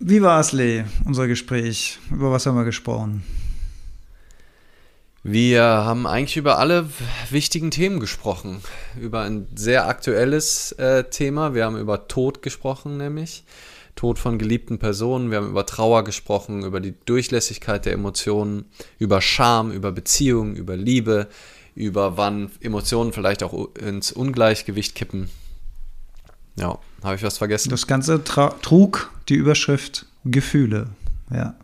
Wie war es, Lee, unser Gespräch? Über was haben wir gesprochen? Wir haben eigentlich über alle wichtigen Themen gesprochen. Über ein sehr aktuelles äh, Thema. Wir haben über Tod gesprochen, nämlich. Tod von geliebten Personen. Wir haben über Trauer gesprochen, über die Durchlässigkeit der Emotionen, über Scham, über Beziehungen, über Liebe, über wann Emotionen vielleicht auch ins Ungleichgewicht kippen. Ja, habe ich was vergessen? Das Ganze trug die Überschrift Gefühle. Ja.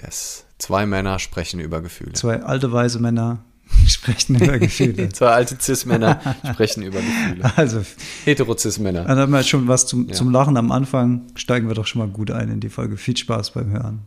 Yes. Zwei Männer sprechen über Gefühle. Zwei alte weise Männer sprechen über Gefühle. Zwei alte Cis-Männer sprechen über Gefühle. Also Hetero-Cis-Männer. Dann haben wir schon was zum, ja. zum Lachen am Anfang. Steigen wir doch schon mal gut ein in die Folge. Viel Spaß beim Hören.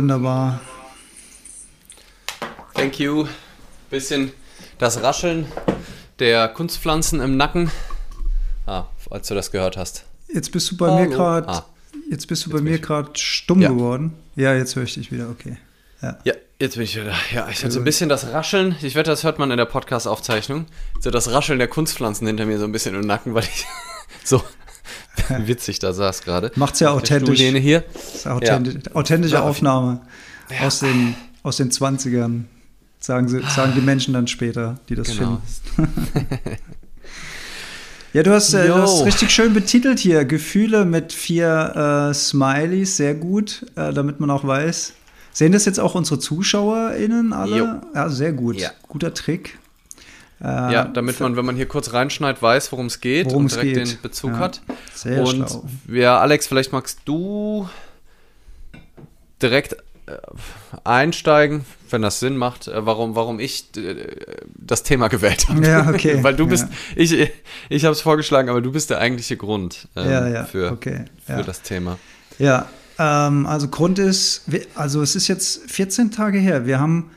Wunderbar. Thank you. Bisschen das Rascheln der Kunstpflanzen im Nacken. Ah, als du das gehört hast. Jetzt bist du bei Hallo. mir gerade. Ah, jetzt bist du jetzt bei mir gerade stumm ja. geworden. Ja, jetzt höre ich dich wieder. Okay. Ja. ja. Jetzt bin ich wieder. Ja, ich hatte so ein bisschen das Rascheln. Ich wette, das hört man in der Podcast-Aufzeichnung. So das Rascheln der Kunstpflanzen hinter mir so ein bisschen im Nacken, weil ich so witzig da saß gerade. Macht's ja authentisch. hier. ist authentisch, ja. authentische Aufnahme ja. aus, den, aus den 20ern. Sagen, sie, sagen die Menschen dann später, die das genau. finden. ja, du hast, äh, du hast richtig schön betitelt hier. Gefühle mit vier äh, Smileys, sehr gut, äh, damit man auch weiß. Sehen das jetzt auch unsere ZuschauerInnen alle? Jo. Ja, sehr gut. Ja. Guter Trick. Äh, ja, damit man, wenn man hier kurz reinschneidet, weiß, worum es geht und direkt geht. den Bezug ja. hat. Sehr und schlau. ja, Alex, vielleicht magst du direkt äh, einsteigen, wenn das Sinn macht, äh, warum, warum ich das Thema gewählt habe. Ja, okay. Weil du bist, ja. ich, ich habe es vorgeschlagen, aber du bist der eigentliche Grund ähm, ja, ja. für, okay. für das Thema. Ja, ähm, also Grund ist, also es ist jetzt 14 Tage her. Wir haben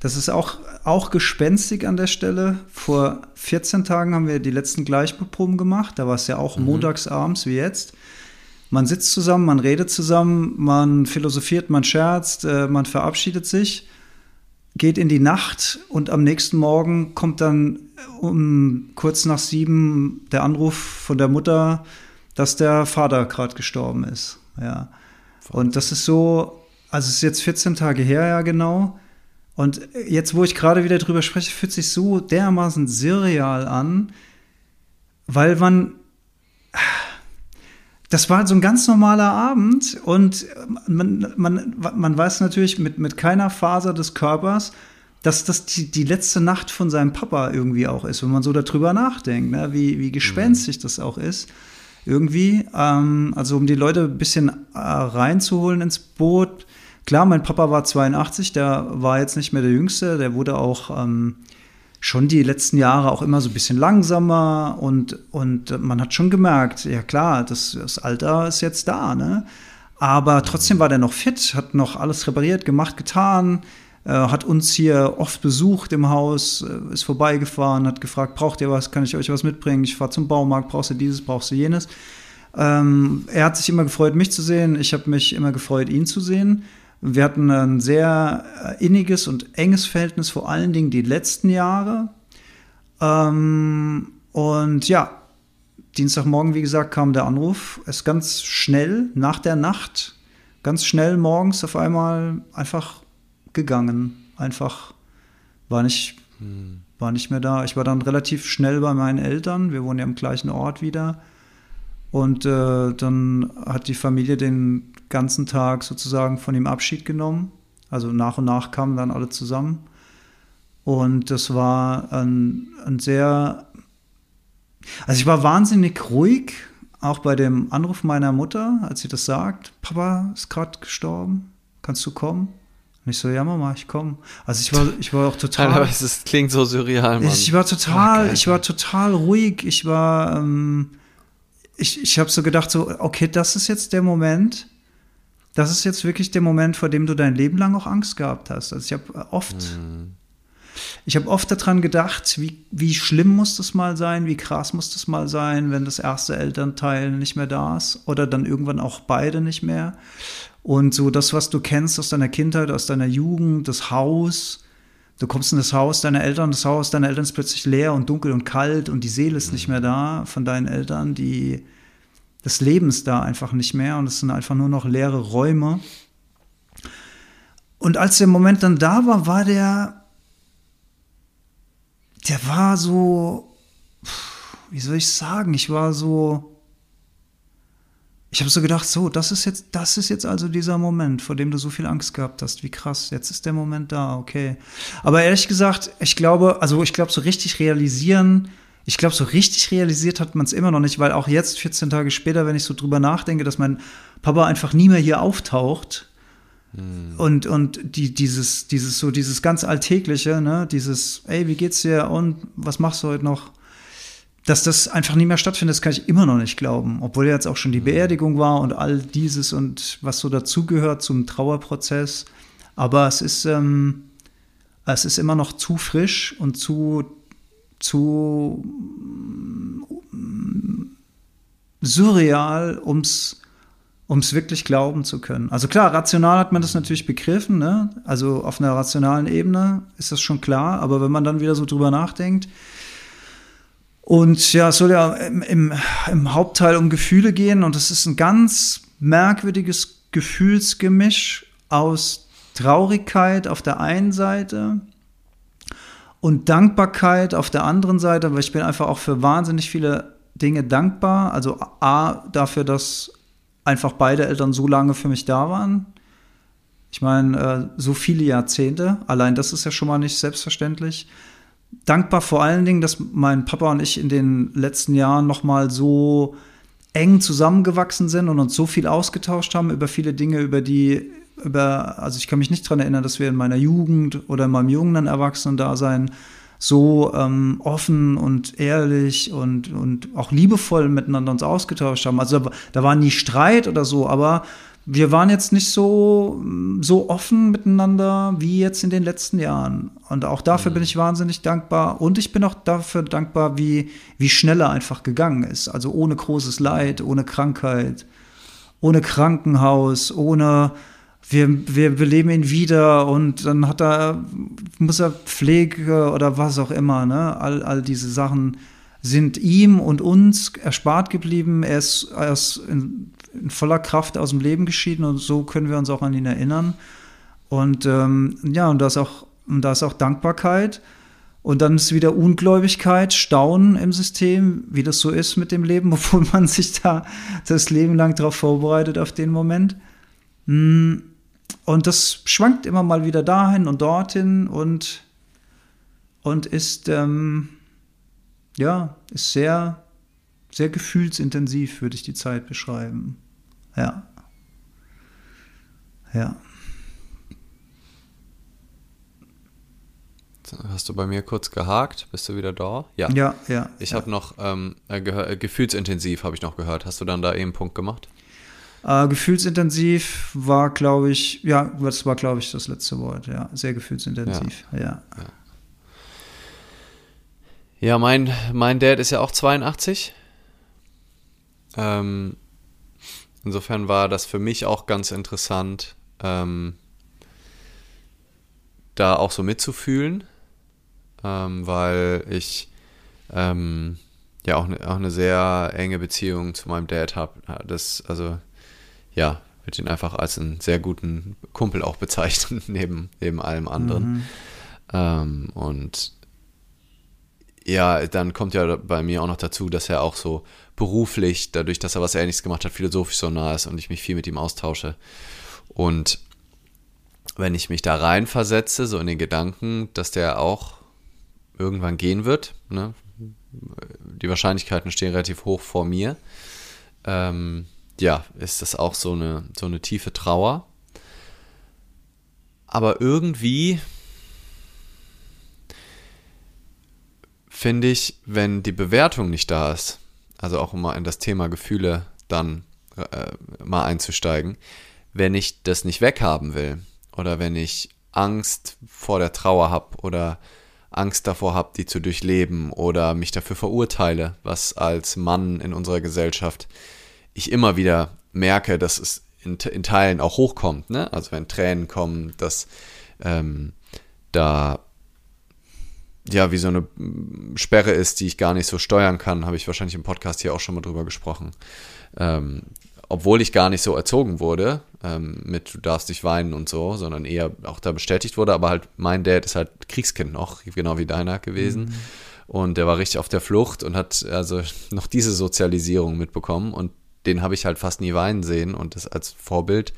das ist auch, auch gespenstig an der Stelle. Vor 14 Tagen haben wir die letzten Gleichbeproben gemacht. Da war es ja auch mhm. montags abends wie jetzt. Man sitzt zusammen, man redet zusammen, man philosophiert, man scherzt, äh, man verabschiedet sich, geht in die Nacht und am nächsten Morgen kommt dann um kurz nach sieben der Anruf von der Mutter, dass der Vater gerade gestorben ist. Ja. Und das ist so, also es ist jetzt 14 Tage her, ja genau. Und jetzt, wo ich gerade wieder drüber spreche, fühlt sich so dermaßen surreal an, weil man. Das war so ein ganz normaler Abend und man, man, man weiß natürlich mit, mit keiner Faser des Körpers, dass das die, die letzte Nacht von seinem Papa irgendwie auch ist, wenn man so darüber nachdenkt, ne? wie, wie gespenstig mhm. das auch ist. Irgendwie, ähm, also um die Leute ein bisschen äh, reinzuholen ins Boot, Klar, mein Papa war 82, der war jetzt nicht mehr der Jüngste, der wurde auch ähm, schon die letzten Jahre auch immer so ein bisschen langsamer und, und man hat schon gemerkt, ja klar, das, das Alter ist jetzt da, ne? Aber trotzdem war der noch fit, hat noch alles repariert, gemacht, getan, äh, hat uns hier oft besucht im Haus, äh, ist vorbeigefahren, hat gefragt, braucht ihr was, kann ich euch was mitbringen? Ich fahre zum Baumarkt, brauchst du dieses, brauchst du jenes? Ähm, er hat sich immer gefreut, mich zu sehen, ich habe mich immer gefreut, ihn zu sehen. Wir hatten ein sehr äh, inniges und enges Verhältnis, vor allen Dingen die letzten Jahre. Ähm, und ja, Dienstagmorgen, wie gesagt, kam der Anruf. Es ganz schnell, nach der Nacht, ganz schnell morgens auf einmal einfach gegangen. Einfach war nicht, hm. war nicht mehr da. Ich war dann relativ schnell bei meinen Eltern. Wir wohnen ja im gleichen Ort wieder. Und äh, dann hat die Familie den ganzen Tag sozusagen von ihm Abschied genommen. Also nach und nach kamen dann alle zusammen. Und das war ein, ein sehr, also ich war wahnsinnig ruhig, auch bei dem Anruf meiner Mutter, als sie das sagt, Papa ist gerade gestorben, kannst du kommen? Und ich so, ja Mama, ich komme. Also ich war, ich war auch total. Aber es klingt so surreal, Mann. Ich war total, oh, ich war total ruhig. Ich war, ähm, ich, ich habe so gedacht, so, okay, das ist jetzt der Moment, das ist jetzt wirklich der Moment, vor dem du dein Leben lang auch Angst gehabt hast. Also ich habe oft, mhm. ich habe oft daran gedacht, wie, wie schlimm muss das mal sein, wie krass muss das mal sein, wenn das erste Elternteil nicht mehr da ist oder dann irgendwann auch beide nicht mehr. Und so das, was du kennst aus deiner Kindheit, aus deiner Jugend, das Haus, du kommst in das Haus deiner Eltern, das Haus deiner Eltern ist plötzlich leer und dunkel und kalt und die Seele ist nicht mehr da von deinen Eltern, die des Lebens da einfach nicht mehr und es sind einfach nur noch leere Räume. Und als der Moment dann da war, war der, der war so, wie soll ich sagen, ich war so, ich habe so gedacht, so, das ist jetzt, das ist jetzt also dieser Moment, vor dem du so viel Angst gehabt hast. Wie krass, jetzt ist der Moment da, okay. Aber ehrlich gesagt, ich glaube, also ich glaube, so richtig realisieren, ich glaube, so richtig realisiert hat man es immer noch nicht, weil auch jetzt, 14 Tage später, wenn ich so drüber nachdenke, dass mein Papa einfach nie mehr hier auftaucht, hm. und, und die, dieses, dieses, so dieses ganz Alltägliche, ne, dieses, ey, wie geht's dir und was machst du heute noch? dass das einfach nie mehr stattfindet, das kann ich immer noch nicht glauben. Obwohl jetzt auch schon die mhm. Beerdigung war und all dieses und was so dazugehört zum Trauerprozess. Aber es ist, ähm, es ist immer noch zu frisch und zu, zu mm, surreal, um es wirklich glauben zu können. Also klar, rational hat man das natürlich begriffen, ne? also auf einer rationalen Ebene ist das schon klar, aber wenn man dann wieder so drüber nachdenkt, und ja, es soll ja im, im, im Hauptteil um Gefühle gehen und es ist ein ganz merkwürdiges Gefühlsgemisch aus Traurigkeit auf der einen Seite und Dankbarkeit auf der anderen Seite, weil ich bin einfach auch für wahnsinnig viele Dinge dankbar. Also A, dafür, dass einfach beide Eltern so lange für mich da waren. Ich meine, äh, so viele Jahrzehnte, allein das ist ja schon mal nicht selbstverständlich dankbar vor allen Dingen, dass mein Papa und ich in den letzten Jahren noch mal so eng zusammengewachsen sind und uns so viel ausgetauscht haben über viele Dinge, über die über also ich kann mich nicht daran erinnern, dass wir in meiner Jugend oder in meinem jungen Erwachsenen-Dasein so ähm, offen und ehrlich und, und auch liebevoll miteinander uns ausgetauscht haben. Also da, da war nie Streit oder so, aber wir waren jetzt nicht so, so offen miteinander wie jetzt in den letzten Jahren. Und auch dafür mhm. bin ich wahnsinnig dankbar. Und ich bin auch dafür dankbar, wie, wie schnell er einfach gegangen ist. Also ohne großes Leid, ohne Krankheit, ohne Krankenhaus, ohne wir, wir beleben ihn wieder und dann hat er, muss er Pflege oder was auch immer, ne? All, all diese Sachen sind ihm und uns erspart geblieben. Er ist, er ist in, in, voller Kraft aus dem Leben geschieden und so können wir uns auch an ihn erinnern. Und ähm, ja, und da ist auch, und da ist auch Dankbarkeit. Und dann ist wieder Ungläubigkeit, Staunen im System, wie das so ist mit dem Leben, obwohl man sich da das Leben lang darauf vorbereitet, auf den Moment. Hm, und das schwankt immer mal wieder dahin und dorthin und, und ist, ähm, ja, ist sehr, sehr gefühlsintensiv, würde ich die Zeit beschreiben. Ja. Ja. hast du bei mir kurz gehakt. Bist du wieder da? Ja. Ja, ja. Ich ja. habe noch ähm, äh, äh, gefühlsintensiv habe ich noch gehört. Hast du dann da eben einen Punkt gemacht? Äh, gefühlsintensiv war, glaube ich, ja, das war, glaube ich, das letzte Wort. Ja, sehr gefühlsintensiv. Ja. ja. ja. Mein, mein Dad ist ja auch 82. Ähm, insofern war das für mich auch ganz interessant, ähm, da auch so mitzufühlen, ähm, weil ich ähm, ja auch, ne, auch eine sehr enge Beziehung zu meinem Dad habe. Das, also, ja, würde ihn einfach als einen sehr guten Kumpel auch bezeichnen, neben, neben allem anderen. Mhm. Ähm, und ja, dann kommt ja bei mir auch noch dazu, dass er auch so beruflich, dadurch, dass er was Ähnliches gemacht hat, philosophisch so nah ist und ich mich viel mit ihm austausche. Und wenn ich mich da reinversetze, so in den Gedanken, dass der auch irgendwann gehen wird, ne? die Wahrscheinlichkeiten stehen relativ hoch vor mir, ähm, ja, ist das auch so eine, so eine tiefe Trauer. Aber irgendwie finde ich, wenn die Bewertung nicht da ist, also auch um mal in das Thema Gefühle dann äh, mal einzusteigen, wenn ich das nicht weghaben will oder wenn ich Angst vor der Trauer habe oder Angst davor habe, die zu durchleben oder mich dafür verurteile, was als Mann in unserer Gesellschaft ich immer wieder merke, dass es in, in Teilen auch hochkommt. Ne? Also wenn Tränen kommen, dass ähm, da ja, wie so eine Sperre ist, die ich gar nicht so steuern kann, habe ich wahrscheinlich im Podcast hier auch schon mal drüber gesprochen. Ähm, obwohl ich gar nicht so erzogen wurde, ähm, mit du darfst nicht weinen und so, sondern eher auch da bestätigt wurde, aber halt mein Dad ist halt Kriegskind noch, genau wie deiner gewesen. Mhm. Und der war richtig auf der Flucht und hat also noch diese Sozialisierung mitbekommen und den habe ich halt fast nie weinen sehen und das als Vorbild.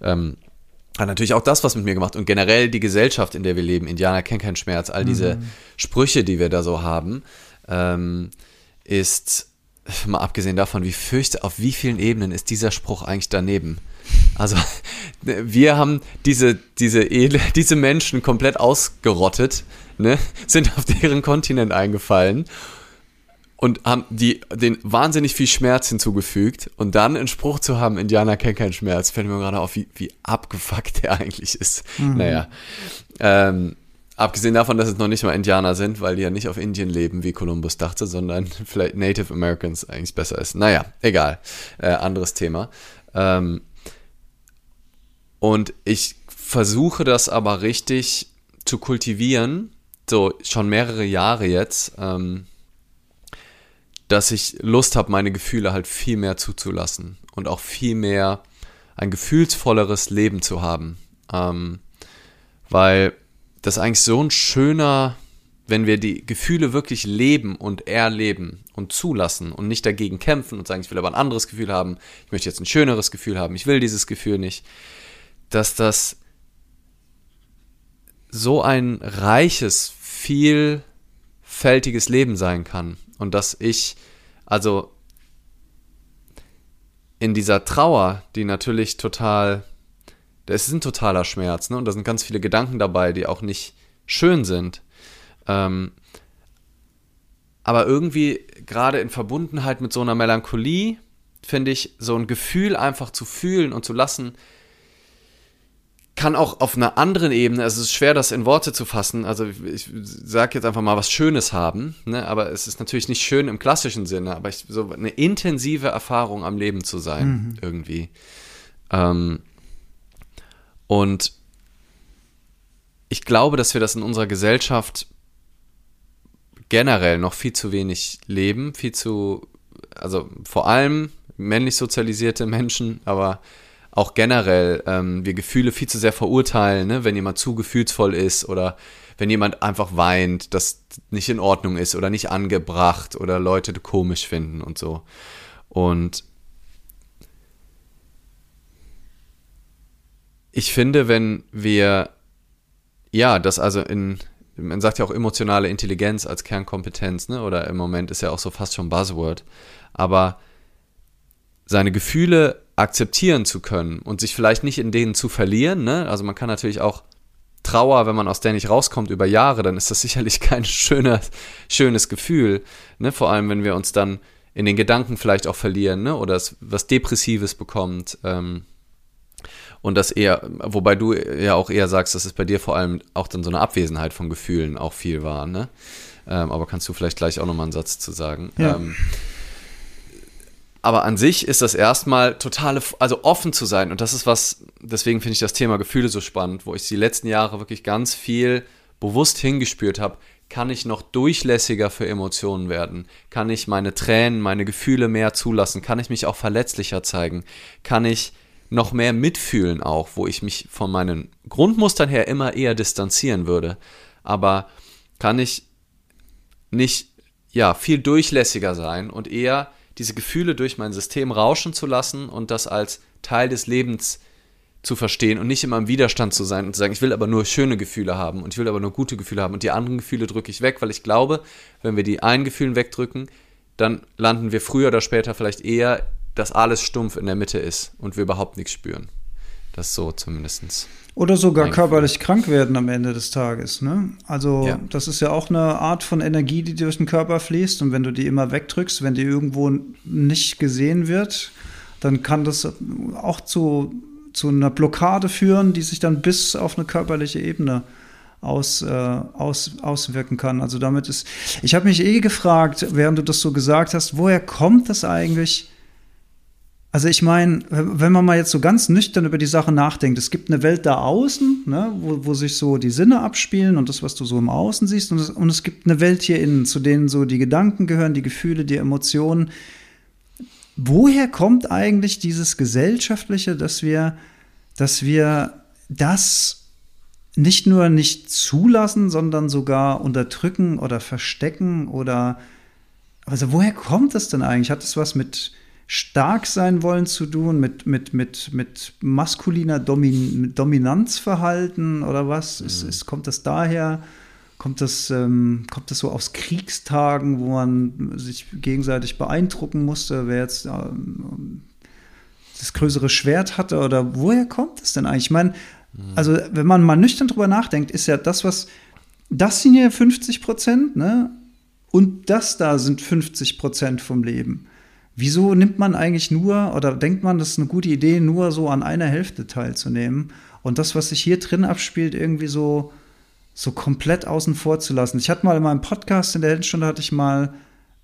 Ähm, hat natürlich auch das was mit mir gemacht und generell die Gesellschaft, in der wir leben. Indianer kennen keinen Schmerz. All diese mhm. Sprüche, die wir da so haben, ähm, ist mal abgesehen davon, wie fürchte, auf wie vielen Ebenen ist dieser Spruch eigentlich daneben? Also wir haben diese, diese, diese Menschen komplett ausgerottet, ne? sind auf deren Kontinent eingefallen und haben die, den wahnsinnig viel Schmerz hinzugefügt und dann einen Spruch zu haben, Indianer kennen keinen Schmerz, fällt mir gerade auf, wie, wie abgefuckt der eigentlich ist. Mhm. Naja. Ähm, abgesehen davon, dass es noch nicht mal Indianer sind, weil die ja nicht auf Indien leben, wie Columbus dachte, sondern vielleicht Native Americans eigentlich besser ist. Naja, egal. Äh, anderes Thema. Ähm, und ich versuche das aber richtig zu kultivieren, so schon mehrere Jahre jetzt. Ähm, dass ich Lust habe, meine Gefühle halt viel mehr zuzulassen und auch viel mehr ein gefühlsvolleres Leben zu haben. Ähm, weil das eigentlich so ein schöner, wenn wir die Gefühle wirklich leben und erleben und zulassen und nicht dagegen kämpfen und sagen, ich will aber ein anderes Gefühl haben, ich möchte jetzt ein schöneres Gefühl haben, ich will dieses Gefühl nicht, dass das so ein reiches, vielfältiges Leben sein kann und dass ich, also in dieser Trauer, die natürlich total, es ist ein totaler Schmerz, ne? Und da sind ganz viele Gedanken dabei, die auch nicht schön sind. Ähm, aber irgendwie gerade in Verbundenheit mit so einer Melancholie, finde ich, so ein Gefühl einfach zu fühlen und zu lassen, kann auch auf einer anderen Ebene, also es ist schwer, das in Worte zu fassen, also ich sage jetzt einfach mal was Schönes haben, ne? aber es ist natürlich nicht schön im klassischen Sinne, aber ich, so eine intensive Erfahrung am Leben zu sein, mhm. irgendwie. Ähm, und ich glaube, dass wir das in unserer Gesellschaft generell noch viel zu wenig leben, viel zu, also vor allem männlich sozialisierte Menschen, aber auch generell ähm, wir Gefühle viel zu sehr verurteilen, ne? wenn jemand zu gefühlsvoll ist oder wenn jemand einfach weint, das nicht in Ordnung ist oder nicht angebracht oder Leute komisch finden und so. Und ich finde, wenn wir, ja, das also in, man sagt ja auch emotionale Intelligenz als Kernkompetenz, ne? oder im Moment ist ja auch so fast schon Buzzword, aber seine Gefühle akzeptieren zu können und sich vielleicht nicht in denen zu verlieren. Ne? Also man kann natürlich auch Trauer, wenn man aus der nicht rauskommt über Jahre, dann ist das sicherlich kein schöner, schönes Gefühl. Ne? Vor allem, wenn wir uns dann in den Gedanken vielleicht auch verlieren ne? oder es was Depressives bekommt. Ähm, und das eher, wobei du ja auch eher sagst, dass es bei dir vor allem auch dann so eine Abwesenheit von Gefühlen auch viel war, ne? Ähm, aber kannst du vielleicht gleich auch nochmal einen Satz zu sagen? Ja. Ähm, aber an sich ist das erstmal totale, also offen zu sein. Und das ist was, deswegen finde ich das Thema Gefühle so spannend, wo ich die letzten Jahre wirklich ganz viel bewusst hingespürt habe. Kann ich noch durchlässiger für Emotionen werden? Kann ich meine Tränen, meine Gefühle mehr zulassen? Kann ich mich auch verletzlicher zeigen? Kann ich noch mehr mitfühlen auch, wo ich mich von meinen Grundmustern her immer eher distanzieren würde? Aber kann ich nicht, ja, viel durchlässiger sein und eher diese Gefühle durch mein System rauschen zu lassen und das als Teil des Lebens zu verstehen und nicht immer im Widerstand zu sein und zu sagen, ich will aber nur schöne Gefühle haben und ich will aber nur gute Gefühle haben und die anderen Gefühle drücke ich weg, weil ich glaube, wenn wir die einen Gefühlen wegdrücken, dann landen wir früher oder später vielleicht eher, dass alles stumpf in der Mitte ist und wir überhaupt nichts spüren. Das so zumindestens. Oder sogar körperlich krank werden am Ende des Tages. Ne? Also ja. das ist ja auch eine Art von Energie, die durch den Körper fließt. Und wenn du die immer wegdrückst, wenn die irgendwo nicht gesehen wird, dann kann das auch zu, zu einer Blockade führen, die sich dann bis auf eine körperliche Ebene aus, äh, aus, auswirken kann. Also damit ist, ich habe mich eh gefragt, während du das so gesagt hast, woher kommt das eigentlich? Also ich meine, wenn man mal jetzt so ganz nüchtern über die Sache nachdenkt, es gibt eine Welt da außen, ne, wo, wo sich so die Sinne abspielen und das, was du so im Außen siehst, und es, und es gibt eine Welt hier innen, zu denen so die Gedanken gehören, die Gefühle, die Emotionen. Woher kommt eigentlich dieses Gesellschaftliche, dass wir, dass wir das nicht nur nicht zulassen, sondern sogar unterdrücken oder verstecken oder also woher kommt das denn eigentlich? Hat das was mit stark sein wollen zu tun, mit, mit, mit, mit maskuliner Domin Dominanzverhalten oder was? Mhm. Ist, ist, kommt das daher? Kommt das, ähm, kommt das so aus Kriegstagen, wo man sich gegenseitig beeindrucken musste, wer jetzt ähm, das größere Schwert hatte? Oder woher kommt das denn eigentlich? Ich meine, mhm. also wenn man mal nüchtern drüber nachdenkt, ist ja das, was das sind ja 50 Prozent, ne? Und das da sind 50 Prozent vom Leben. Wieso nimmt man eigentlich nur oder denkt man, das ist eine gute Idee, nur so an einer Hälfte teilzunehmen und das, was sich hier drin abspielt, irgendwie so, so komplett außen vor zu lassen? Ich hatte mal in meinem Podcast in der Heldenstunde hatte ich mal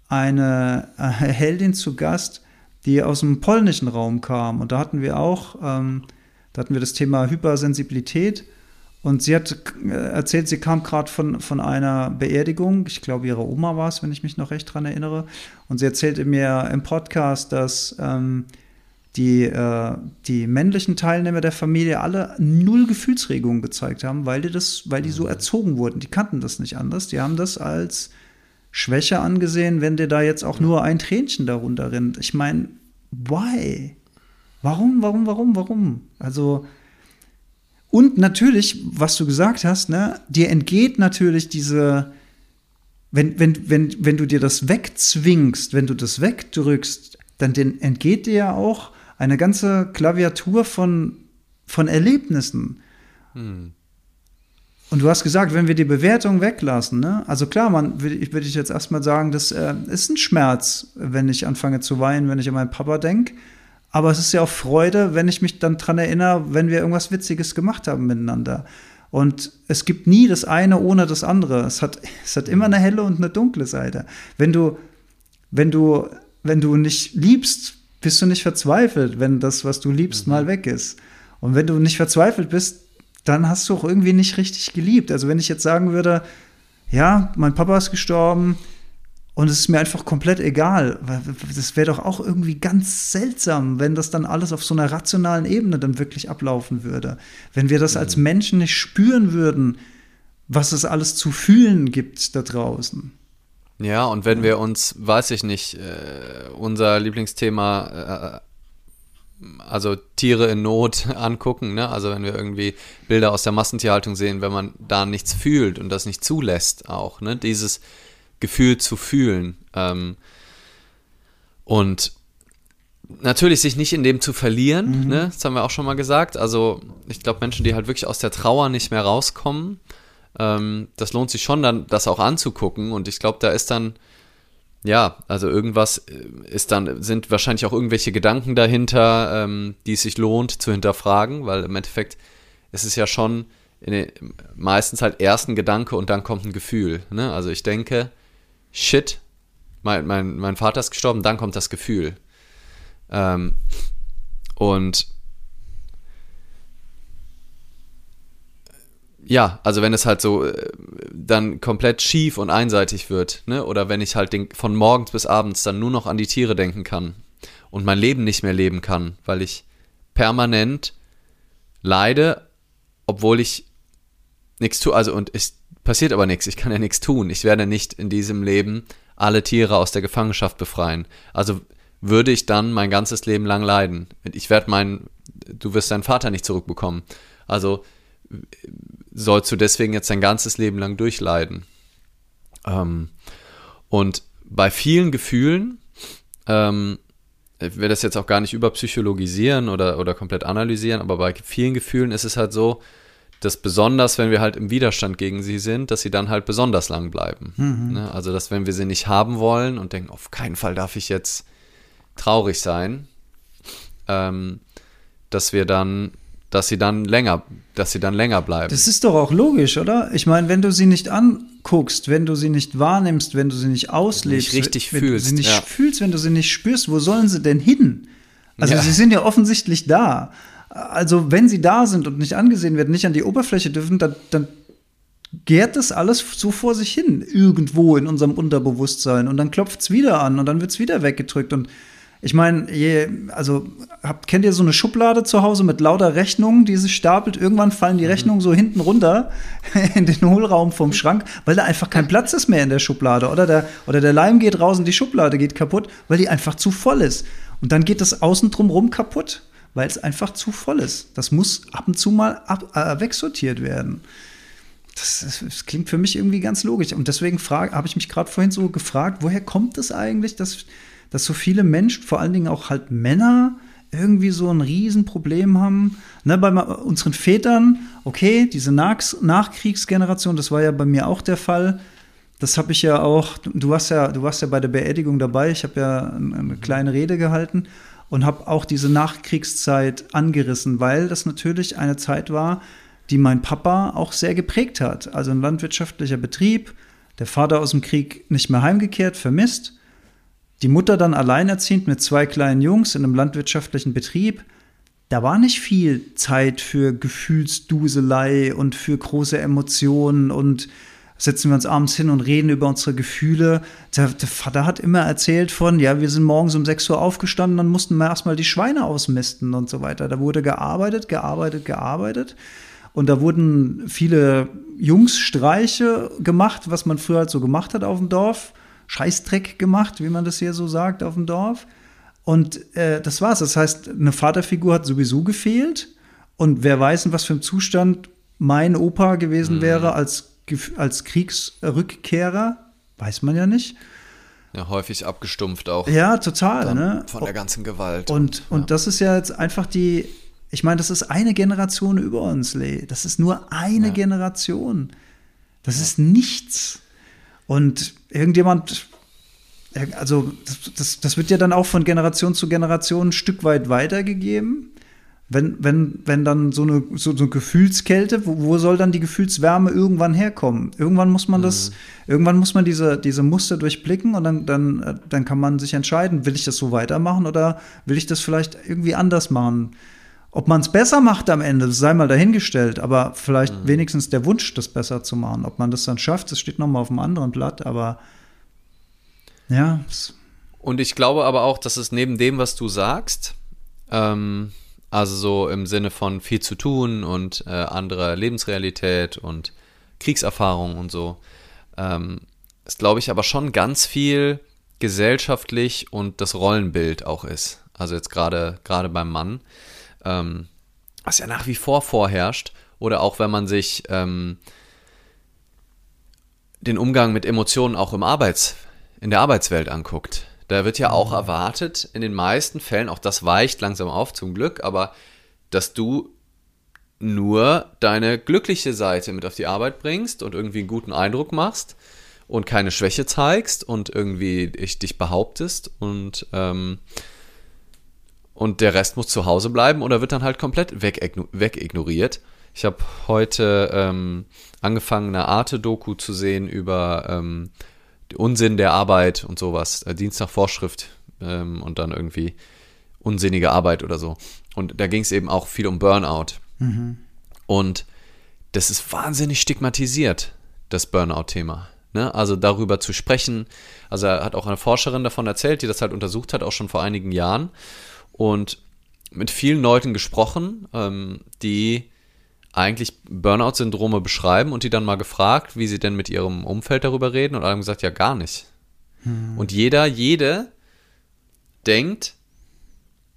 eine äh, Heldin zu Gast, die aus dem polnischen Raum kam und da hatten wir auch, ähm, da hatten wir das Thema Hypersensibilität und sie hat äh, erzählt, sie kam gerade von, von einer Beerdigung. Ich glaube, ihre Oma war es, wenn ich mich noch recht dran erinnere. Und sie erzählte mir im Podcast, dass ähm, die, äh, die männlichen Teilnehmer der Familie alle null Gefühlsregungen gezeigt haben, weil die, das, weil die so mhm. erzogen wurden. Die kannten das nicht anders. Die haben das als Schwäche angesehen, wenn dir da jetzt auch nur ein Tränchen darunter rinnt. Ich meine, why? Warum, warum, warum, warum? Also und natürlich, was du gesagt hast, ne, dir entgeht natürlich diese, wenn, wenn, wenn, wenn du dir das wegzwingst, wenn du das wegdrückst, dann entgeht dir ja auch eine ganze Klaviatur von, von Erlebnissen. Hm. Und du hast gesagt, wenn wir die Bewertung weglassen, ne? also klar, man würde ich, würd ich jetzt erstmal sagen, das äh, ist ein Schmerz, wenn ich anfange zu weinen, wenn ich an meinen Papa denke. Aber es ist ja auch Freude, wenn ich mich dann dran erinnere, wenn wir irgendwas Witziges gemacht haben miteinander. Und es gibt nie das eine ohne das andere. Es hat, es hat immer eine helle und eine dunkle Seite. Wenn du, wenn du, wenn du nicht liebst, bist du nicht verzweifelt, wenn das, was du liebst, mhm. mal weg ist. Und wenn du nicht verzweifelt bist, dann hast du auch irgendwie nicht richtig geliebt. Also wenn ich jetzt sagen würde, ja, mein Papa ist gestorben, und es ist mir einfach komplett egal. Das wäre doch auch irgendwie ganz seltsam, wenn das dann alles auf so einer rationalen Ebene dann wirklich ablaufen würde. Wenn wir das als mhm. Menschen nicht spüren würden, was es alles zu fühlen gibt da draußen. Ja, und wenn wir uns, weiß ich nicht, äh, unser Lieblingsthema, äh, also Tiere in Not angucken, ne? also wenn wir irgendwie Bilder aus der Massentierhaltung sehen, wenn man da nichts fühlt und das nicht zulässt auch, ne? dieses Gefühl zu fühlen. Ähm, und natürlich sich nicht in dem zu verlieren, mhm. ne? das haben wir auch schon mal gesagt. Also ich glaube, Menschen, die halt wirklich aus der Trauer nicht mehr rauskommen, ähm, das lohnt sich schon dann, das auch anzugucken. Und ich glaube, da ist dann, ja, also irgendwas äh, ist dann, sind wahrscheinlich auch irgendwelche Gedanken dahinter, ähm, die es sich lohnt zu hinterfragen, weil im Endeffekt ist es ja schon den, meistens halt erst ein Gedanke und dann kommt ein Gefühl. Ne? Also ich denke, shit, mein, mein, mein Vater ist gestorben, dann kommt das Gefühl. Ähm, und ja, also wenn es halt so äh, dann komplett schief und einseitig wird, ne? Oder wenn ich halt den, von morgens bis abends dann nur noch an die Tiere denken kann und mein Leben nicht mehr leben kann, weil ich permanent leide, obwohl ich nichts tue. Also und es passiert aber nichts. Ich kann ja nichts tun. Ich werde nicht in diesem Leben alle Tiere aus der Gefangenschaft befreien. Also würde ich dann mein ganzes Leben lang leiden. Ich werde meinen, du wirst deinen Vater nicht zurückbekommen. Also sollst du deswegen jetzt dein ganzes Leben lang durchleiden. Ähm, und bei vielen Gefühlen, ähm, ich will das jetzt auch gar nicht überpsychologisieren oder, oder komplett analysieren, aber bei vielen Gefühlen ist es halt so, dass besonders, wenn wir halt im Widerstand gegen sie sind, dass sie dann halt besonders lang bleiben. Mhm. Ne? Also, dass wenn wir sie nicht haben wollen und denken, auf keinen Fall darf ich jetzt traurig sein, ähm, dass wir dann, dass sie dann länger, dass sie dann länger bleiben. Das ist doch auch logisch, oder? Ich meine, wenn du sie nicht anguckst, wenn du sie nicht wahrnimmst, wenn du sie nicht auslebst, nicht richtig wenn fühlst, du sie nicht ja. fühlst, wenn du sie nicht spürst, wo sollen sie denn hin? Also ja. sie sind ja offensichtlich da. Also wenn sie da sind und nicht angesehen werden, nicht an die Oberfläche dürfen, dann, dann gärt das alles so vor sich hin, irgendwo in unserem Unterbewusstsein. Und dann klopft es wieder an und dann wird es wieder weggedrückt. Und ich meine, also habt, kennt ihr so eine Schublade zu Hause mit lauter Rechnungen, die sich stapelt? Irgendwann fallen die mhm. Rechnungen so hinten runter in den Hohlraum vom Schrank, weil da einfach kein Platz ist mehr in der Schublade. Oder der, oder der Leim geht raus und die Schublade geht kaputt, weil die einfach zu voll ist. Und dann geht das außen drumrum kaputt, weil es einfach zu voll ist. Das muss ab und zu mal ab, äh, wegsortiert werden. Das, das, das, klingt für mich irgendwie ganz logisch. Und deswegen habe ich mich gerade vorhin so gefragt, woher kommt es das eigentlich, dass dass so viele Menschen, vor allen Dingen auch halt Männer, irgendwie so ein Riesenproblem haben. Ne, bei unseren Vätern, okay, diese Nach Nachkriegsgeneration, das war ja bei mir auch der Fall. Das habe ich ja auch, du warst ja, du warst ja bei der Beerdigung dabei, ich habe ja eine kleine Rede gehalten und habe auch diese Nachkriegszeit angerissen, weil das natürlich eine Zeit war, die mein Papa auch sehr geprägt hat. Also ein landwirtschaftlicher Betrieb, der Vater aus dem Krieg nicht mehr heimgekehrt, vermisst die Mutter dann alleinerziehend mit zwei kleinen Jungs in einem landwirtschaftlichen Betrieb. Da war nicht viel Zeit für Gefühlsduselei und für große Emotionen und setzen wir uns abends hin und reden über unsere Gefühle. Der, der, Vater hat immer erzählt von, ja, wir sind morgens um 6 Uhr aufgestanden, dann mussten wir erstmal die Schweine ausmisten und so weiter. Da wurde gearbeitet, gearbeitet, gearbeitet. Und da wurden viele Jungsstreiche gemacht, was man früher halt so gemacht hat auf dem Dorf. Scheißdreck gemacht, wie man das hier so sagt auf dem Dorf. Und äh, das war's. Das heißt, eine Vaterfigur hat sowieso gefehlt. Und wer weiß, in was für einem Zustand mein Opa gewesen mhm. wäre als, als Kriegsrückkehrer, weiß man ja nicht. Ja, häufig abgestumpft auch. Ja, total. Ne? Von der ganzen Gewalt. Und, und, ja. das ist ja jetzt einfach die, ich meine, das ist eine Generation über uns, Lee. Das ist nur eine ja. Generation. Das ist nichts. Und irgendjemand, also das, das wird ja dann auch von Generation zu Generation ein Stück weit weitergegeben. Wenn, wenn, wenn dann so eine, so, so Gefühlskälte, wo, wo soll dann die Gefühlswärme irgendwann herkommen? Irgendwann muss man das, mhm. irgendwann muss man diese, diese Muster durchblicken und dann, dann, dann kann man sich entscheiden, will ich das so weitermachen oder will ich das vielleicht irgendwie anders machen? Ob man es besser macht am Ende, sei mal dahingestellt, aber vielleicht mhm. wenigstens der Wunsch, das besser zu machen. Ob man das dann schafft, das steht nochmal auf einem anderen Blatt, aber ja. Und ich glaube aber auch, dass es neben dem, was du sagst, ähm, also so im Sinne von viel zu tun und äh, andere Lebensrealität und Kriegserfahrung und so, ähm, ist, glaube ich, aber schon ganz viel gesellschaftlich und das Rollenbild auch ist. Also jetzt gerade gerade beim Mann ähm, was ja nach wie vor vorherrscht, oder auch wenn man sich ähm, den Umgang mit Emotionen auch im Arbeits, in der Arbeitswelt anguckt. Da wird ja auch erwartet, in den meisten Fällen, auch das weicht langsam auf zum Glück, aber dass du nur deine glückliche Seite mit auf die Arbeit bringst und irgendwie einen guten Eindruck machst und keine Schwäche zeigst und irgendwie dich, behauptest und, ähm, und der Rest muss zu Hause bleiben oder wird dann halt komplett wegignoriert. Ich habe heute ähm, angefangen, eine Arte-Doku zu sehen über ähm, Unsinn der Arbeit und sowas, äh, Dienst nach Vorschrift ähm, und dann irgendwie unsinnige Arbeit oder so. Und da ging es eben auch viel um Burnout. Mhm. Und das ist wahnsinnig stigmatisiert, das Burnout-Thema. Ne? Also darüber zu sprechen. Also er hat auch eine Forscherin davon erzählt, die das halt untersucht hat, auch schon vor einigen Jahren. Und mit vielen Leuten gesprochen, ähm, die eigentlich Burnout-Syndrome beschreiben und die dann mal gefragt, wie sie denn mit ihrem Umfeld darüber reden und alle haben gesagt, ja gar nicht. Hm. Und jeder, jede denkt,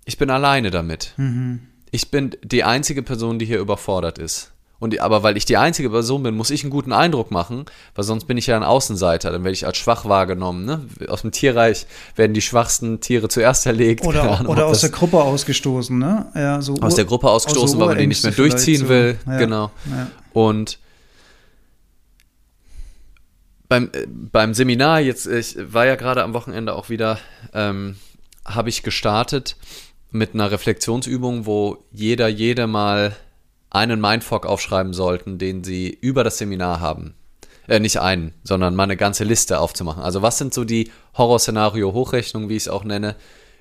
ich bin alleine damit. Mhm. Ich bin die einzige Person, die hier überfordert ist. Und, aber weil ich die einzige Person bin, muss ich einen guten Eindruck machen, weil sonst bin ich ja ein Außenseiter, dann werde ich als schwach wahrgenommen. Ne? Aus dem Tierreich werden die schwachsten Tiere zuerst erlegt. Oder, Ahnung, oder aus der Gruppe ausgestoßen, ne? Ja, so aus der Gruppe ausgestoßen, so weil man die nicht mehr durchziehen so. will. Ja, genau. Ja. Und beim, äh, beim Seminar, jetzt, ich war ja gerade am Wochenende auch wieder, ähm, habe ich gestartet mit einer Reflexionsübung, wo jeder, jede mal einen Mindfuck aufschreiben sollten, den sie über das Seminar haben. Äh, nicht einen, sondern mal eine ganze Liste aufzumachen. Also was sind so die Horrorszenario-Hochrechnungen, wie ich es auch nenne,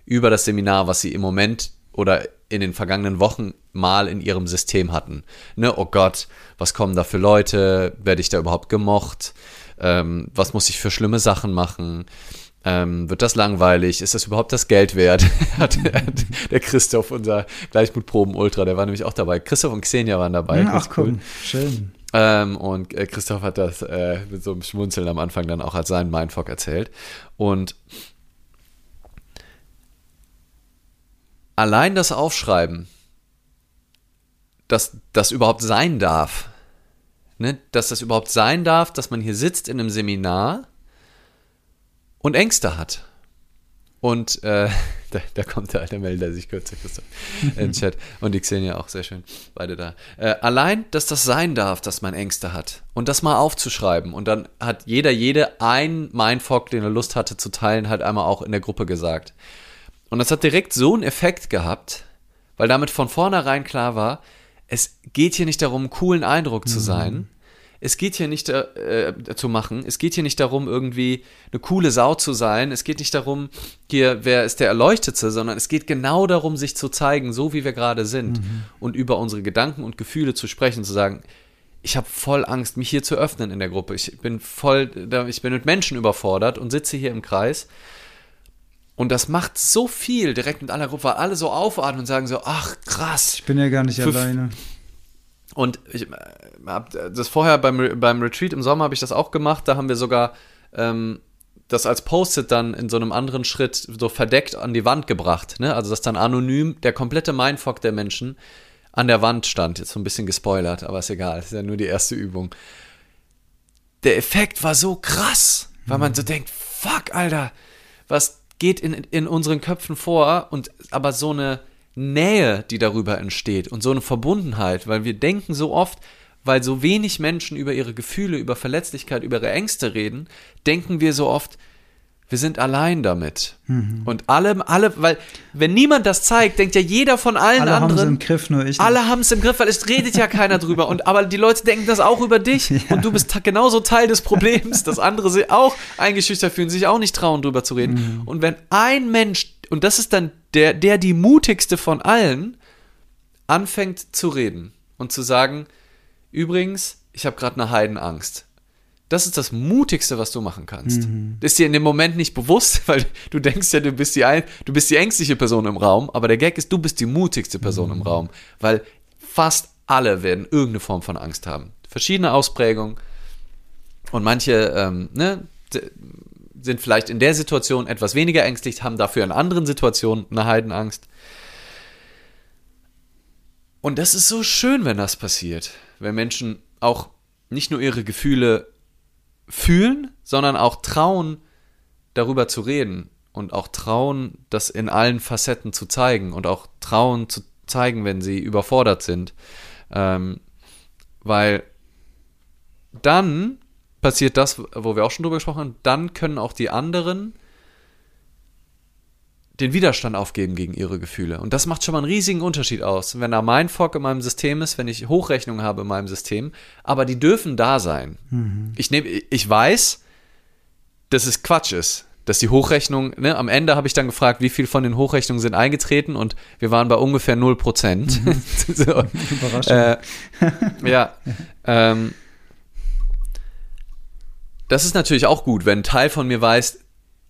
über das Seminar, was sie im Moment oder in den vergangenen Wochen mal in ihrem System hatten. Ne, oh Gott, was kommen da für Leute? Werde ich da überhaupt gemocht? Ähm, was muss ich für schlimme Sachen machen? Ähm, wird das langweilig? Ist das überhaupt das Geld wert? hat, der Christoph, unser Gleichmutproben Ultra, der war nämlich auch dabei. Christoph und Xenia waren dabei. Ja, ach cool. schön. Ähm, und äh, Christoph hat das äh, mit so einem Schmunzeln am Anfang dann auch als seinen Mindfuck erzählt. Und allein das Aufschreiben, dass das überhaupt sein darf, ne? dass das überhaupt sein darf, dass man hier sitzt in einem Seminar und Ängste hat. Und äh, da, da, kommt der alte Melder sich kurz Christoph im Chat. Und die Xenia auch sehr schön, beide da. Äh, allein, dass das sein darf, dass man Ängste hat. Und das mal aufzuschreiben. Und dann hat jeder, jede ein Mindfuck, den er Lust hatte zu teilen, halt einmal auch in der Gruppe gesagt. Und das hat direkt so einen Effekt gehabt, weil damit von vornherein klar war, es geht hier nicht darum, einen coolen Eindruck zu mhm. Es geht hier nicht äh, zu machen, es geht hier nicht darum, irgendwie eine coole Sau zu sein, es geht nicht darum, hier, wer ist der Erleuchtete, sondern es geht genau darum, sich zu zeigen, so wie wir gerade sind mhm. und über unsere Gedanken und Gefühle zu sprechen, zu sagen, ich habe voll Angst, mich hier zu öffnen in der Gruppe. Ich bin voll, ich bin mit Menschen überfordert und sitze hier im Kreis. Und das macht so viel direkt mit aller Gruppe, weil alle so aufatmen und sagen so, ach krass. Ich bin ja gar nicht alleine. Und ich äh, habe das vorher beim, beim Retreat im Sommer habe ich das auch gemacht. Da haben wir sogar ähm, das als Post-it dann in so einem anderen Schritt so verdeckt an die Wand gebracht. Ne? Also dass dann anonym der komplette Mindfuck der Menschen an der Wand stand. Jetzt so ein bisschen gespoilert, aber ist egal. Das ist ja nur die erste Übung. Der Effekt war so krass, weil man so denkt, fuck, Alter, was geht in, in unseren Köpfen vor? Und aber so eine Nähe, die darüber entsteht und so eine Verbundenheit, weil wir denken so oft, weil so wenig Menschen über ihre Gefühle, über Verletzlichkeit, über ihre Ängste reden, denken wir so oft, wir sind allein damit. Mhm. Und alle, alle, weil, wenn niemand das zeigt, denkt ja jeder von allen alle anderen. Alle haben es im Griff, nur ich. Alle haben es im Griff, weil es redet ja keiner drüber. Und, aber die Leute denken das auch über dich. Ja. Und du bist genauso Teil des Problems, dass andere sich auch eingeschüchtert fühlen, sich auch nicht trauen, drüber zu reden. Mhm. Und wenn ein Mensch, und das ist dann der, der die mutigste von allen, anfängt zu reden und zu sagen, übrigens, ich habe gerade eine Heidenangst. Das ist das Mutigste, was du machen kannst. Mhm. Ist dir in dem Moment nicht bewusst, weil du denkst ja, du bist die, ein, du bist die ängstliche Person im Raum, aber der Gag ist, du bist die mutigste Person mhm. im Raum, weil fast alle werden irgendeine Form von Angst haben. Verschiedene Ausprägungen und manche ähm, ne, sind vielleicht in der Situation etwas weniger ängstlich, haben dafür in anderen Situationen eine Heidenangst. Und das ist so schön, wenn das passiert, wenn Menschen auch nicht nur ihre Gefühle fühlen, sondern auch trauen, darüber zu reden und auch trauen, das in allen Facetten zu zeigen und auch trauen zu zeigen, wenn sie überfordert sind. Ähm, weil dann passiert das, wo wir auch schon drüber gesprochen haben, dann können auch die anderen den Widerstand aufgeben gegen ihre Gefühle. Und das macht schon mal einen riesigen Unterschied aus. Wenn da mein Fog in meinem System ist, wenn ich Hochrechnungen habe in meinem System, aber die dürfen da sein. Mhm. Ich, nehm, ich weiß, dass es Quatsch ist. Dass die Hochrechnung, ne, am Ende habe ich dann gefragt, wie viel von den Hochrechnungen sind eingetreten und wir waren bei ungefähr 0%. Mhm. so, Überraschung. Äh, ja. ähm, das ist natürlich auch gut, wenn ein Teil von mir weiß,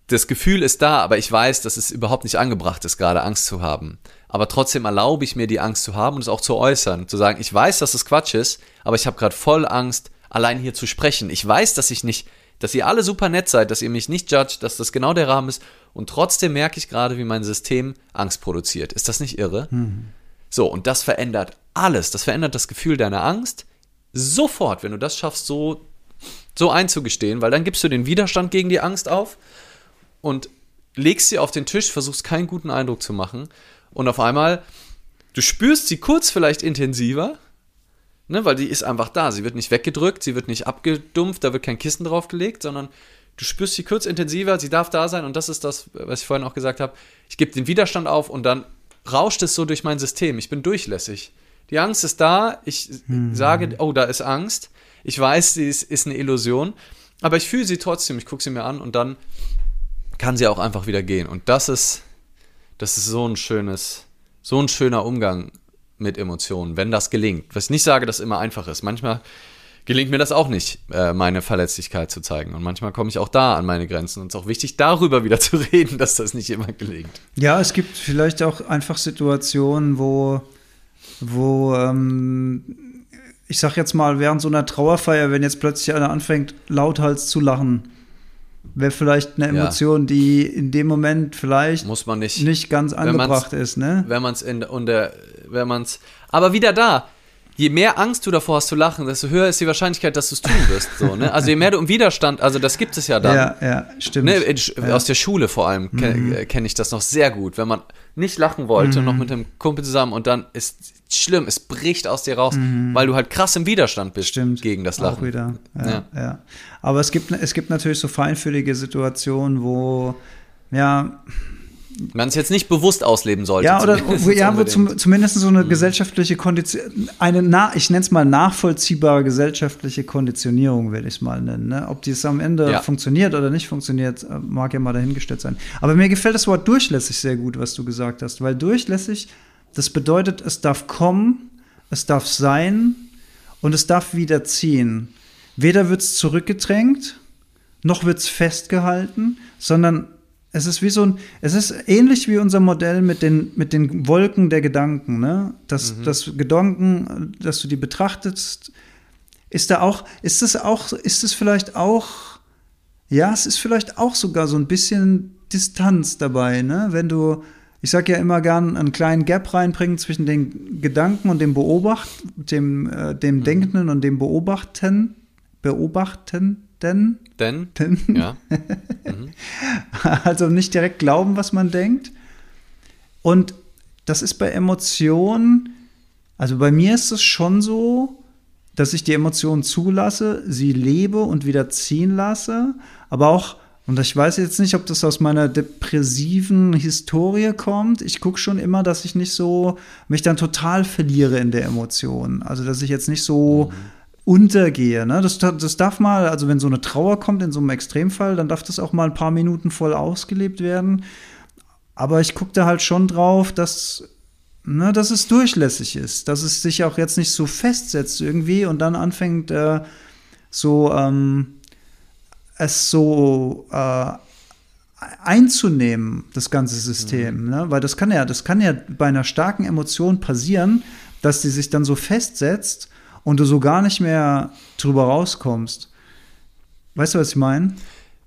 das Gefühl ist da, aber ich weiß, dass es überhaupt nicht angebracht ist, gerade Angst zu haben. Aber trotzdem erlaube ich mir, die Angst zu haben und es auch zu äußern. Zu sagen, ich weiß, dass es Quatsch ist, aber ich habe gerade voll Angst, allein hier zu sprechen. Ich weiß, dass ich nicht, dass ihr alle super nett seid, dass ihr mich nicht judgt, dass das genau der Rahmen ist. Und trotzdem merke ich gerade, wie mein System Angst produziert. Ist das nicht irre? Mhm. So, und das verändert alles. Das verändert das Gefühl deiner Angst sofort, wenn du das schaffst, so, so einzugestehen, weil dann gibst du den Widerstand gegen die Angst auf und legst sie auf den Tisch, versuchst keinen guten Eindruck zu machen und auf einmal, du spürst sie kurz vielleicht intensiver, ne, weil die ist einfach da. Sie wird nicht weggedrückt, sie wird nicht abgedumpft, da wird kein Kissen draufgelegt, sondern du spürst sie kurz intensiver, sie darf da sein und das ist das, was ich vorhin auch gesagt habe. Ich gebe den Widerstand auf und dann rauscht es so durch mein System. Ich bin durchlässig. Die Angst ist da, ich hm. sage, oh, da ist Angst. Ich weiß, sie ist, ist eine Illusion, aber ich fühle sie trotzdem, ich gucke sie mir an und dann kann sie auch einfach wieder gehen. Und das ist, das ist so ein schönes, so ein schöner Umgang mit Emotionen, wenn das gelingt. Was ich nicht sage, dass immer einfach ist. Manchmal gelingt mir das auch nicht, äh, meine Verletzlichkeit zu zeigen. Und manchmal komme ich auch da an meine Grenzen. Und es ist auch wichtig, darüber wieder zu reden, dass das nicht immer gelingt. Ja, es gibt vielleicht auch einfach Situationen, wo, wo ähm, ich sag jetzt mal, während so einer Trauerfeier, wenn jetzt plötzlich einer anfängt, lauthals zu lachen, wäre vielleicht eine Emotion, ja. die in dem Moment vielleicht Muss man nicht, nicht ganz angebracht ist, ne? Wenn man es in der, wenn man es, aber wieder da, je mehr Angst du davor hast zu lachen, desto höher ist die Wahrscheinlichkeit, dass du es tun wirst. So, ne? Also je mehr du im Widerstand, also das gibt es ja dann. Ja, ja, stimmt. Ne? Ja. Aus der Schule vor allem kenne mhm. kenn ich das noch sehr gut. Wenn man nicht lachen wollte, mhm. noch mit einem Kumpel zusammen und dann ist schlimm, es bricht aus dir raus, mhm. weil du halt krass im Widerstand bist Stimmt. gegen das Lachen. Auch wieder. Ja, ja. ja. Aber es gibt, es gibt natürlich so feinfühlige Situationen, wo ja man es jetzt nicht bewusst ausleben sollte. Ja, oder ja, wo zum, zumindest so eine mhm. gesellschaftliche Kondition, eine, na, ich nenne es mal nachvollziehbare gesellschaftliche Konditionierung, will ich es mal nennen. Ne? Ob dies am Ende ja. funktioniert oder nicht funktioniert, äh, mag ja mal dahingestellt sein. Aber mir gefällt das Wort durchlässig sehr gut, was du gesagt hast, weil durchlässig, das bedeutet, es darf kommen, es darf sein und es darf wieder ziehen. Weder wird es zurückgedrängt, noch wird es festgehalten, sondern es ist wie so ein, es ist ähnlich wie unser Modell mit den, mit den Wolken der Gedanken, ne? Das, mhm. das Gedanken, dass du die betrachtest, ist da auch, ist es auch, ist es vielleicht auch, ja, es ist vielleicht auch sogar so ein bisschen Distanz dabei, ne? Wenn du, ich sag ja immer gern, einen kleinen Gap reinbringen zwischen den Gedanken und dem Beobacht, dem, äh, dem mhm. Denkenden und dem Beobachten, Beobachten, denn. Denn? Denn. Ja. Mhm. also nicht direkt glauben, was man denkt. Und das ist bei Emotionen, also bei mir ist es schon so, dass ich die Emotionen zulasse, sie lebe und wieder ziehen lasse, aber auch, und ich weiß jetzt nicht, ob das aus meiner depressiven Historie kommt, ich gucke schon immer, dass ich nicht so, mich dann total verliere in der Emotion. Also, dass ich jetzt nicht so. Mhm untergehe. Ne? Das, das darf mal, also wenn so eine Trauer kommt in so einem Extremfall, dann darf das auch mal ein paar Minuten voll ausgelebt werden. Aber ich gucke da halt schon drauf, dass, ne, dass es durchlässig ist, dass es sich auch jetzt nicht so festsetzt irgendwie und dann anfängt äh, so ähm, es so äh, einzunehmen, das ganze System. Mhm. Ne? Weil das kann ja, das kann ja bei einer starken Emotion passieren, dass die sich dann so festsetzt und du so gar nicht mehr drüber rauskommst. Weißt du, was ich meine?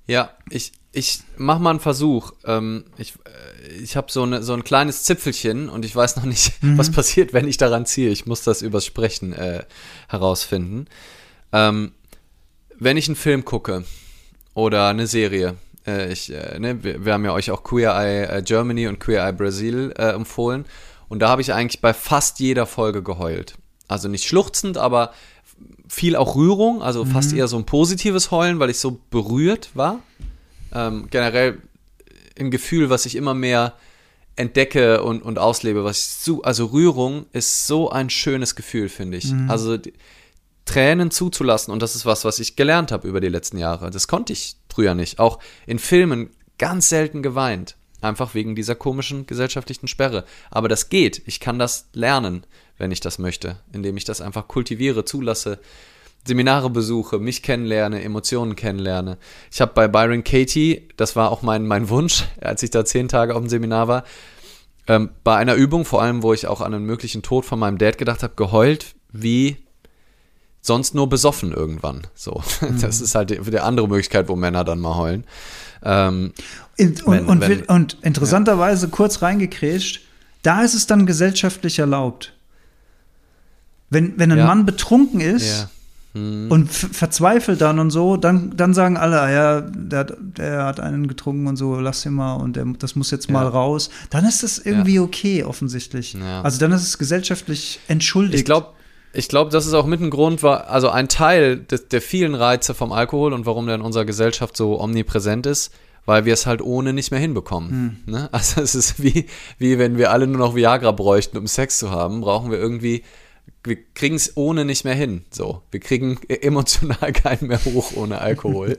Ja, ich, ich mach mal einen Versuch. Ähm, ich äh, ich habe so, so ein kleines Zipfelchen und ich weiß noch nicht, mhm. was passiert, wenn ich daran ziehe. Ich muss das übers Sprechen äh, herausfinden. Ähm, wenn ich einen Film gucke oder eine Serie Äh, ich, äh, ne, wir, wir, haben ja euch auch Queer Eye äh, Germany und Queer Eye Brasil äh, empfohlen. Und da habe ich eigentlich bei fast jeder Folge geheult. Also nicht schluchzend, aber viel auch Rührung, also mhm. fast eher so ein positives Heulen, weil ich so berührt war. Ähm, generell ein Gefühl, was ich immer mehr entdecke und, und auslebe, was ich so, also Rührung ist so ein schönes Gefühl, finde ich. Mhm. Also die, Tränen zuzulassen und das ist was, was ich gelernt habe über die letzten Jahre. Das konnte ich früher nicht. Auch in Filmen ganz selten geweint. Einfach wegen dieser komischen gesellschaftlichen Sperre. Aber das geht. Ich kann das lernen, wenn ich das möchte, indem ich das einfach kultiviere, zulasse, Seminare besuche, mich kennenlerne, Emotionen kennenlerne. Ich habe bei Byron Katie, das war auch mein, mein Wunsch, als ich da zehn Tage auf dem Seminar war, ähm, bei einer Übung, vor allem, wo ich auch an einen möglichen Tod von meinem Dad gedacht habe, geheult wie sonst nur besoffen irgendwann. So, mhm. das ist halt die, die, andere Möglichkeit, wo Männer dann mal heulen. Ähm, und, wenn, und, wenn, und, interessanterweise ja. kurz reingekrätscht, da ist es dann gesellschaftlich erlaubt. Wenn, wenn ein ja. Mann betrunken ist ja. hm. und verzweifelt dann und so, dann, dann sagen alle, ah ja, der, der hat einen getrunken und so, lass ihn mal und der, das muss jetzt mal raus. Dann ist das irgendwie okay, offensichtlich. Also dann ist es gesellschaftlich entschuldigt. Ich glaube, ich glaube, das ist auch mit ein Grund, war, also ein Teil des, der vielen Reize vom Alkohol und warum der in unserer Gesellschaft so omnipräsent ist, weil wir es halt ohne nicht mehr hinbekommen. Hm. Ne? Also es ist wie, wie wenn wir alle nur noch Viagra bräuchten, um Sex zu haben, brauchen wir irgendwie, wir kriegen es ohne nicht mehr hin. So, wir kriegen e-, emotional keinen mehr hoch ohne Alkohol.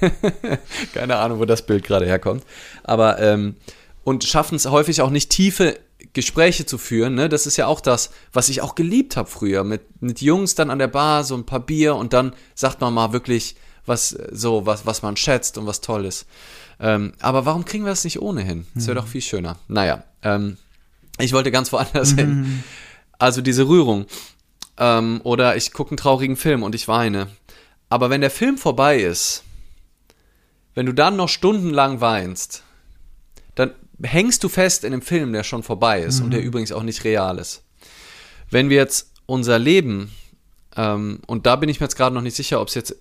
Keine Ahnung, wo das Bild gerade herkommt. Aber ähm, und schaffen es häufig auch nicht tiefe Gespräche zu führen, ne? Das ist ja auch das, was ich auch geliebt habe früher. Mit, mit Jungs dann an der Bar, so ein paar Bier und dann sagt man mal wirklich, was so, was, was man schätzt und was toll ist. Ähm, aber warum kriegen wir das nicht ohnehin? Das wäre mhm. doch viel schöner. Naja, ähm, ich wollte ganz woanders hin. Also diese Rührung. Ähm, oder ich gucke einen traurigen Film und ich weine. Aber wenn der Film vorbei ist, wenn du dann noch stundenlang weinst, dann hängst du fest in einem Film, der schon vorbei ist mhm. und der mhm. übrigens auch nicht real ist. Wenn wir jetzt unser Leben, ähm, und da bin ich mir jetzt gerade noch nicht sicher, ob es jetzt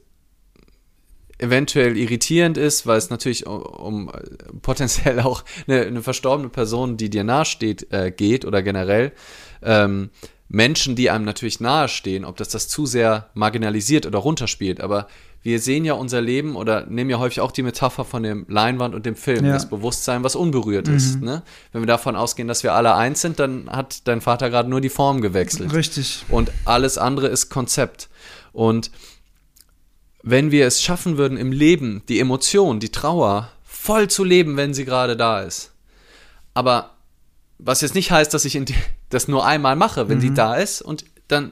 eventuell irritierend ist, weil es natürlich um, um potenziell auch eine, eine, verstorbene Person, die dir nahesteht, äh, geht oder generell ähm, Menschen, die einem natürlich nahestehen, ob das das zu sehr marginalisiert oder runterspielt, aber wir sehen ja unser Leben oder nehmen ja häufig auch die Metapher von dem Leinwand und dem Film, ja. das Bewusstsein, was unberührt mhm. ist. Ne? Wenn wir davon ausgehen, dass wir alle eins sind, dann hat dein Vater gerade nur die Form gewechselt. Richtig. Und alles andere ist Konzept. Und wenn wir es schaffen würden, im Leben die Emotion, die Trauer voll zu leben, wenn sie gerade da ist. Aber was jetzt nicht heißt, dass ich das nur einmal mache, wenn mhm. sie da ist und dann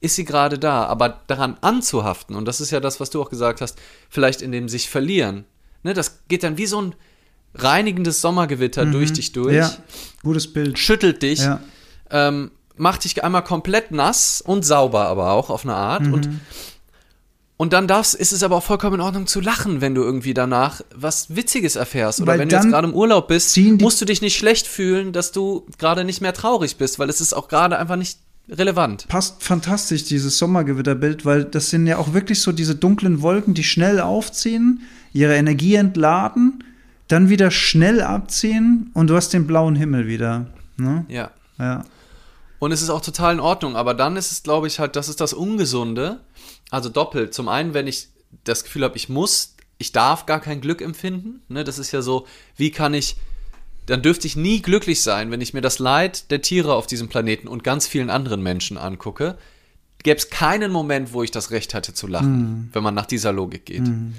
ist sie gerade da, aber daran anzuhaften, und das ist ja das, was du auch gesagt hast, vielleicht in dem sich verlieren, ne, das geht dann wie so ein reinigendes Sommergewitter mhm. durch dich durch. Ja, gutes Bild. Schüttelt dich, ja. ähm, macht dich einmal komplett nass und sauber aber auch auf eine Art mhm. und und dann darfst, ist es aber auch vollkommen in Ordnung zu lachen, wenn du irgendwie danach was Witziges erfährst. Oder weil wenn du jetzt gerade im Urlaub bist, musst du dich nicht schlecht fühlen, dass du gerade nicht mehr traurig bist, weil es ist auch gerade einfach nicht relevant. Passt fantastisch, dieses Sommergewitterbild, weil das sind ja auch wirklich so diese dunklen Wolken, die schnell aufziehen, ihre Energie entladen, dann wieder schnell abziehen und du hast den blauen Himmel wieder. Ne? Ja. Ja. Und es ist auch total in Ordnung, aber dann ist es, glaube ich, halt, das ist das Ungesunde. Also doppelt. Zum einen, wenn ich das Gefühl habe, ich muss, ich darf gar kein Glück empfinden. Ne? Das ist ja so, wie kann ich dann dürfte ich nie glücklich sein, wenn ich mir das Leid der Tiere auf diesem Planeten und ganz vielen anderen Menschen angucke. Gäbe es keinen Moment, wo ich das Recht hatte zu lachen, mm. wenn man nach dieser Logik geht. Mm.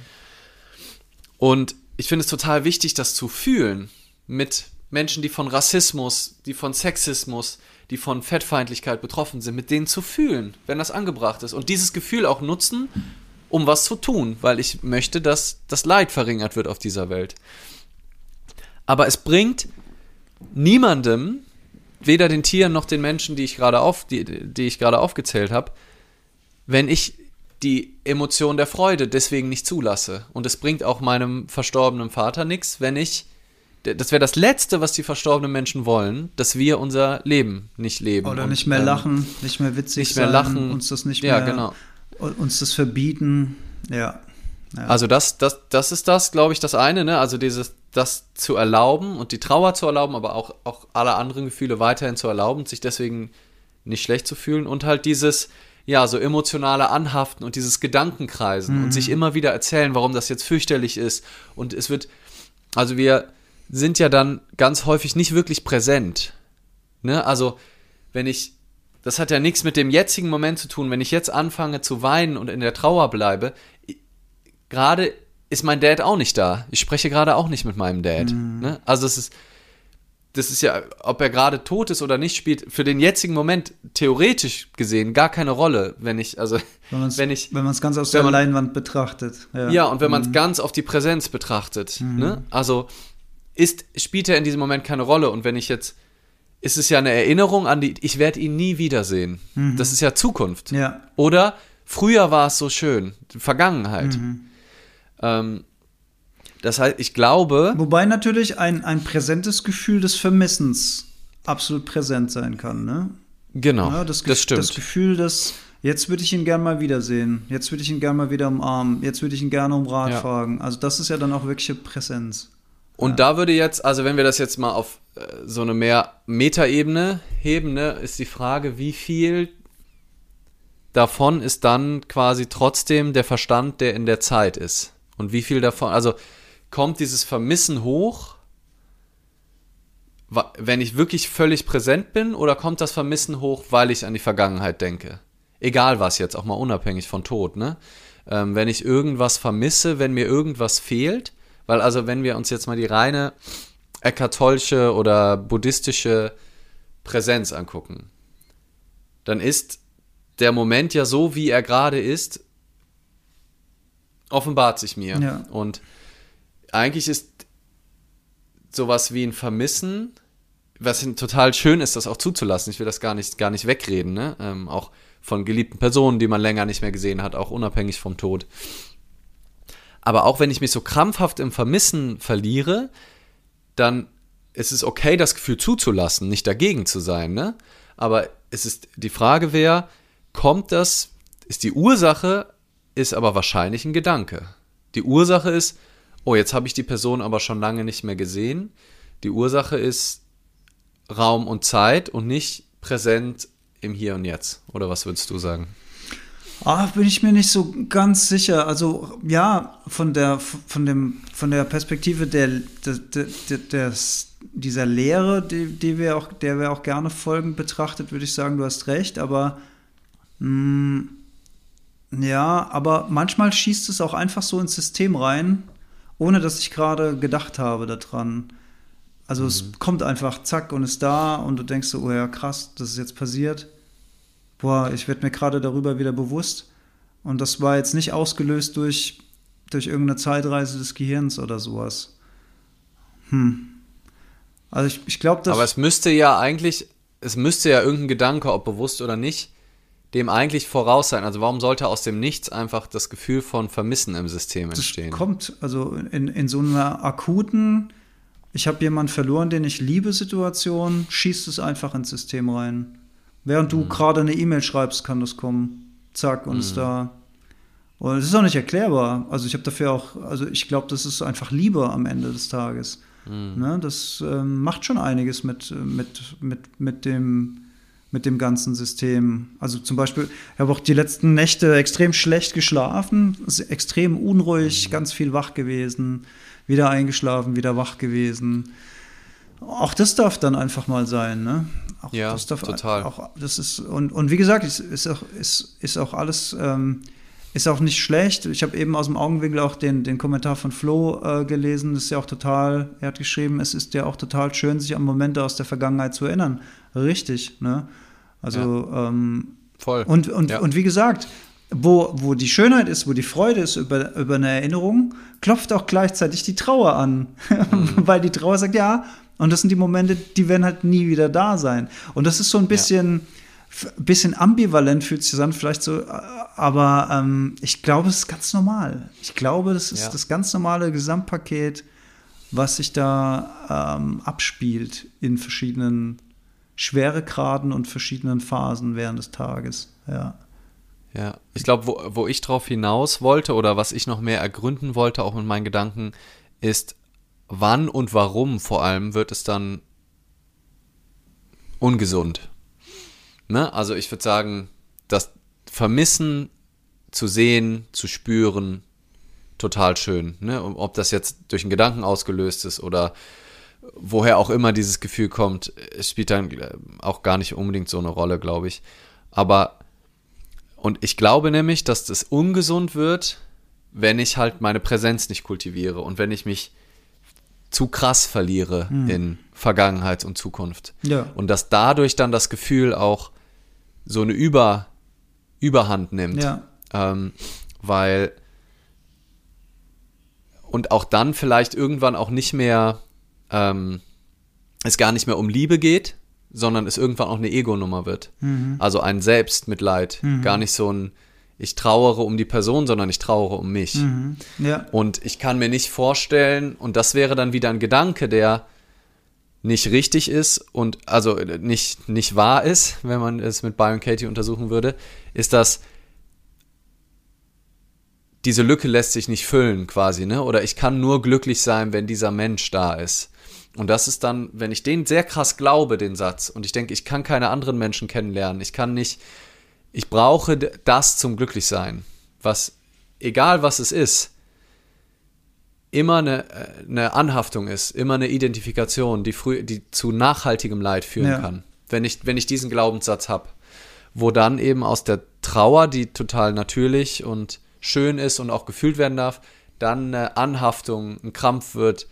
Und ich finde es total wichtig, das zu fühlen mit Menschen, die von Rassismus, die von Sexismus, die von Fettfeindlichkeit betroffen sind, mit denen zu fühlen, wenn das angebracht ist. Und dieses Gefühl auch nutzen, um was zu tun, weil ich möchte, dass das Leid verringert wird auf dieser Welt. Aber es bringt niemandem, weder den Tieren noch den Menschen, die ich gerade auf, die, die ich gerade aufgezählt habe, wenn ich die Emotion der Freude deswegen nicht zulasse. Und es bringt auch meinem verstorbenen Vater nichts, wenn ich, das wäre das Letzte, was die verstorbenen Menschen wollen, dass wir unser Leben nicht leben. Oder und, nicht mehr ähm, lachen, nicht mehr witzig nicht mehr sein, lachen, uns das nicht ja, mehr, genau. uns das verbieten, ja. Ja. Also das, das, das ist das, glaube ich, das eine, ne? Also dieses, das zu erlauben und die Trauer zu erlauben, aber auch, auch alle anderen Gefühle weiterhin zu erlauben, sich deswegen nicht schlecht zu fühlen und halt dieses, ja, so emotionale Anhaften und dieses Gedankenkreisen mhm. und sich immer wieder erzählen, warum das jetzt fürchterlich ist. Und es wird, also wir sind ja dann ganz häufig nicht wirklich präsent. Ne? Also, wenn ich, das hat ja nichts mit dem jetzigen Moment zu tun, wenn ich jetzt anfange zu weinen und in der Trauer bleibe, gerade ist mein Dad auch nicht da. Ich spreche gerade auch nicht mit meinem Dad. Mhm. Ne? Also es ist, das ist ja, ob er gerade tot ist oder nicht, spielt für den jetzigen Moment theoretisch gesehen gar keine Rolle, wenn ich, also wenn, wenn ich. Wenn man es ganz aus der man, Leinwand betrachtet. Ja, ja und wenn man es mhm. ganz auf die Präsenz betrachtet. Mhm. Ne? Also ist, spielt er in diesem Moment keine Rolle. Und wenn ich jetzt, ist es ja eine Erinnerung an die, ich werde ihn nie wiedersehen. Mhm. Das ist ja Zukunft. Ja. Oder früher war es so schön, Vergangenheit. Mhm. Ähm, das heißt, ich glaube. Wobei natürlich ein, ein präsentes Gefühl des Vermissens absolut präsent sein kann, ne? Genau. Ja, das, das stimmt. Das Gefühl, dass jetzt würde ich ihn gerne mal wiedersehen, jetzt würde ich ihn gerne mal wieder umarmen, jetzt würde ich ihn gerne um Rat ja. fragen. Also das ist ja dann auch wirkliche Präsenz. Und ja. da würde jetzt, also wenn wir das jetzt mal auf äh, so eine mehr Metaebene heben, ne, ist die Frage, wie viel davon ist dann quasi trotzdem der Verstand, der in der Zeit ist. Und wie viel davon, also kommt dieses Vermissen hoch, wenn ich wirklich völlig präsent bin, oder kommt das Vermissen hoch, weil ich an die Vergangenheit denke? Egal was jetzt, auch mal unabhängig von Tod, ne? Ähm, wenn ich irgendwas vermisse, wenn mir irgendwas fehlt, weil also wenn wir uns jetzt mal die reine ekkartolsche oder buddhistische Präsenz angucken, dann ist der Moment ja so, wie er gerade ist, offenbart sich mir. Ja. Und eigentlich ist sowas wie ein Vermissen, was total schön ist, das auch zuzulassen. Ich will das gar nicht, gar nicht wegreden, ne? Ähm, auch von geliebten Personen, die man länger nicht mehr gesehen hat, auch unabhängig vom Tod. Aber auch wenn ich mich so krampfhaft im Vermissen verliere, dann ist es okay, das Gefühl zuzulassen, nicht dagegen zu sein, ne? Aber es ist die Frage wäre, kommt das, ist die Ursache, ist aber wahrscheinlich ein Gedanke. Die Ursache ist, oh, jetzt habe ich die Person aber schon lange nicht mehr gesehen. Die Ursache ist Raum und Zeit und nicht präsent im Hier und Jetzt. Oder was würdest du sagen? Ah, bin ich mir nicht so ganz sicher. Also ja, von der, von dem, von der Perspektive der, der, der, der dieser Lehre, die, die wir auch, der wir auch gerne folgen betrachtet, würde ich sagen, du hast recht. Aber mh, mm, ja, aber manchmal schießt es auch einfach so ins System rein ohne dass ich gerade gedacht habe daran. Also mhm. es kommt einfach zack und ist da und du denkst so, oh ja, krass, das ist jetzt passiert. Boah, ich werde mir gerade darüber wieder bewusst. Und das war jetzt nicht ausgelöst durch, durch irgendeine Zeitreise des Gehirns oder sowas. Hm. Also ich, ich glaube, dass. Aber es müsste ja eigentlich, es müsste ja irgendein Gedanke, ob bewusst oder nicht, dem eigentlich voraus sein? Also warum sollte aus dem Nichts einfach das Gefühl von Vermissen im System entstehen? Das kommt, also in, in so einer akuten, ich habe jemanden verloren, den ich liebe Situation, schießt es einfach ins System rein. Während du mhm. gerade eine E-Mail schreibst, kann das kommen. Zack, und mhm. ist da. Und es ist auch nicht erklärbar. Also ich habe dafür auch, also ich glaube, das ist einfach Liebe am Ende des Tages. Mhm. Ne, das ähm, macht schon einiges mit, mit, mit, mit dem mit dem ganzen System. Also zum Beispiel, ich habe auch die letzten Nächte extrem schlecht geschlafen, extrem unruhig, mhm. ganz viel wach gewesen, wieder eingeschlafen, wieder wach gewesen. Auch das darf dann einfach mal sein, ne? Auch ja, das darf, total. Auch, das ist, und, und wie gesagt, ist, ist, auch, ist, ist auch alles, ähm, ist auch nicht schlecht. Ich habe eben aus dem Augenwinkel auch den, den Kommentar von Flo äh, gelesen. Das ist ja auch total, er hat geschrieben, es ist ja auch total schön, sich an Momente aus der Vergangenheit zu erinnern. Richtig, ne? Also, ja. ähm, voll. Und, und, ja. und wie gesagt, wo, wo die Schönheit ist, wo die Freude ist über, über eine Erinnerung, klopft auch gleichzeitig die Trauer an. Mhm. Weil die Trauer sagt, ja, und das sind die Momente, die werden halt nie wieder da sein. Und das ist so ein bisschen, ja. bisschen ambivalent, fühlt sich an, vielleicht so, aber ähm, ich glaube, es ist ganz normal. Ich glaube, das ist ja. das ganz normale Gesamtpaket, was sich da ähm, abspielt in verschiedenen Schweregraden und verschiedenen Phasen während des Tages. Ja. Ja, ich glaube, wo, wo ich drauf hinaus wollte oder was ich noch mehr ergründen wollte, auch mit meinen Gedanken, ist, wann und warum vor allem wird es dann ungesund. Ne? Also ich würde sagen, das Vermissen zu sehen, zu spüren, total schön. Ne? Ob das jetzt durch einen Gedanken ausgelöst ist oder woher auch immer dieses Gefühl kommt, spielt dann äh, auch gar nicht unbedingt so eine Rolle, glaube ich. Aber, und ich glaube nämlich, dass das ungesund wird, wenn ich halt meine Präsenz nicht kultiviere und wenn ich mich zu krass verliere hm. in Vergangenheit und Zukunft. Ja. Und dass dadurch dann das Gefühl auch so eine Über, Überhand nimmt. Ja. Ähm, weil und auch dann vielleicht irgendwann auch nicht mehr ähm, es gar nicht mehr um Liebe geht, sondern es irgendwann auch eine Ego-Nummer wird. Mhm. Also ein Selbstmitleid, mhm. gar nicht so ein ich trauere um die Person, sondern ich trauere um mich. Mhm. Ja. Und ich kann mir nicht vorstellen, und das wäre dann wieder ein Gedanke, der nicht richtig ist und also nicht, nicht wahr ist, wenn man es mit Byron Katie untersuchen würde, ist, dass diese Lücke lässt sich nicht füllen quasi, ne? Oder ich kann nur glücklich sein, wenn dieser Mensch da ist. Und das ist dann, wenn ich den sehr krass glaube, den Satz, und ich denke, ich kann keine anderen Menschen kennenlernen, ich kann nicht, ich brauche das zum Glücklichsein, was, egal was es ist, immer eine, eine Anhaftung ist, immer eine Identifikation, die, früh, die zu nachhaltigem Leid führen ja. kann, wenn ich, wenn ich diesen Glaubenssatz habe, wo dann eben aus der Trauer, die total natürlich und schön ist und auch gefühlt werden darf, dann eine Anhaftung, ein Krampf wird.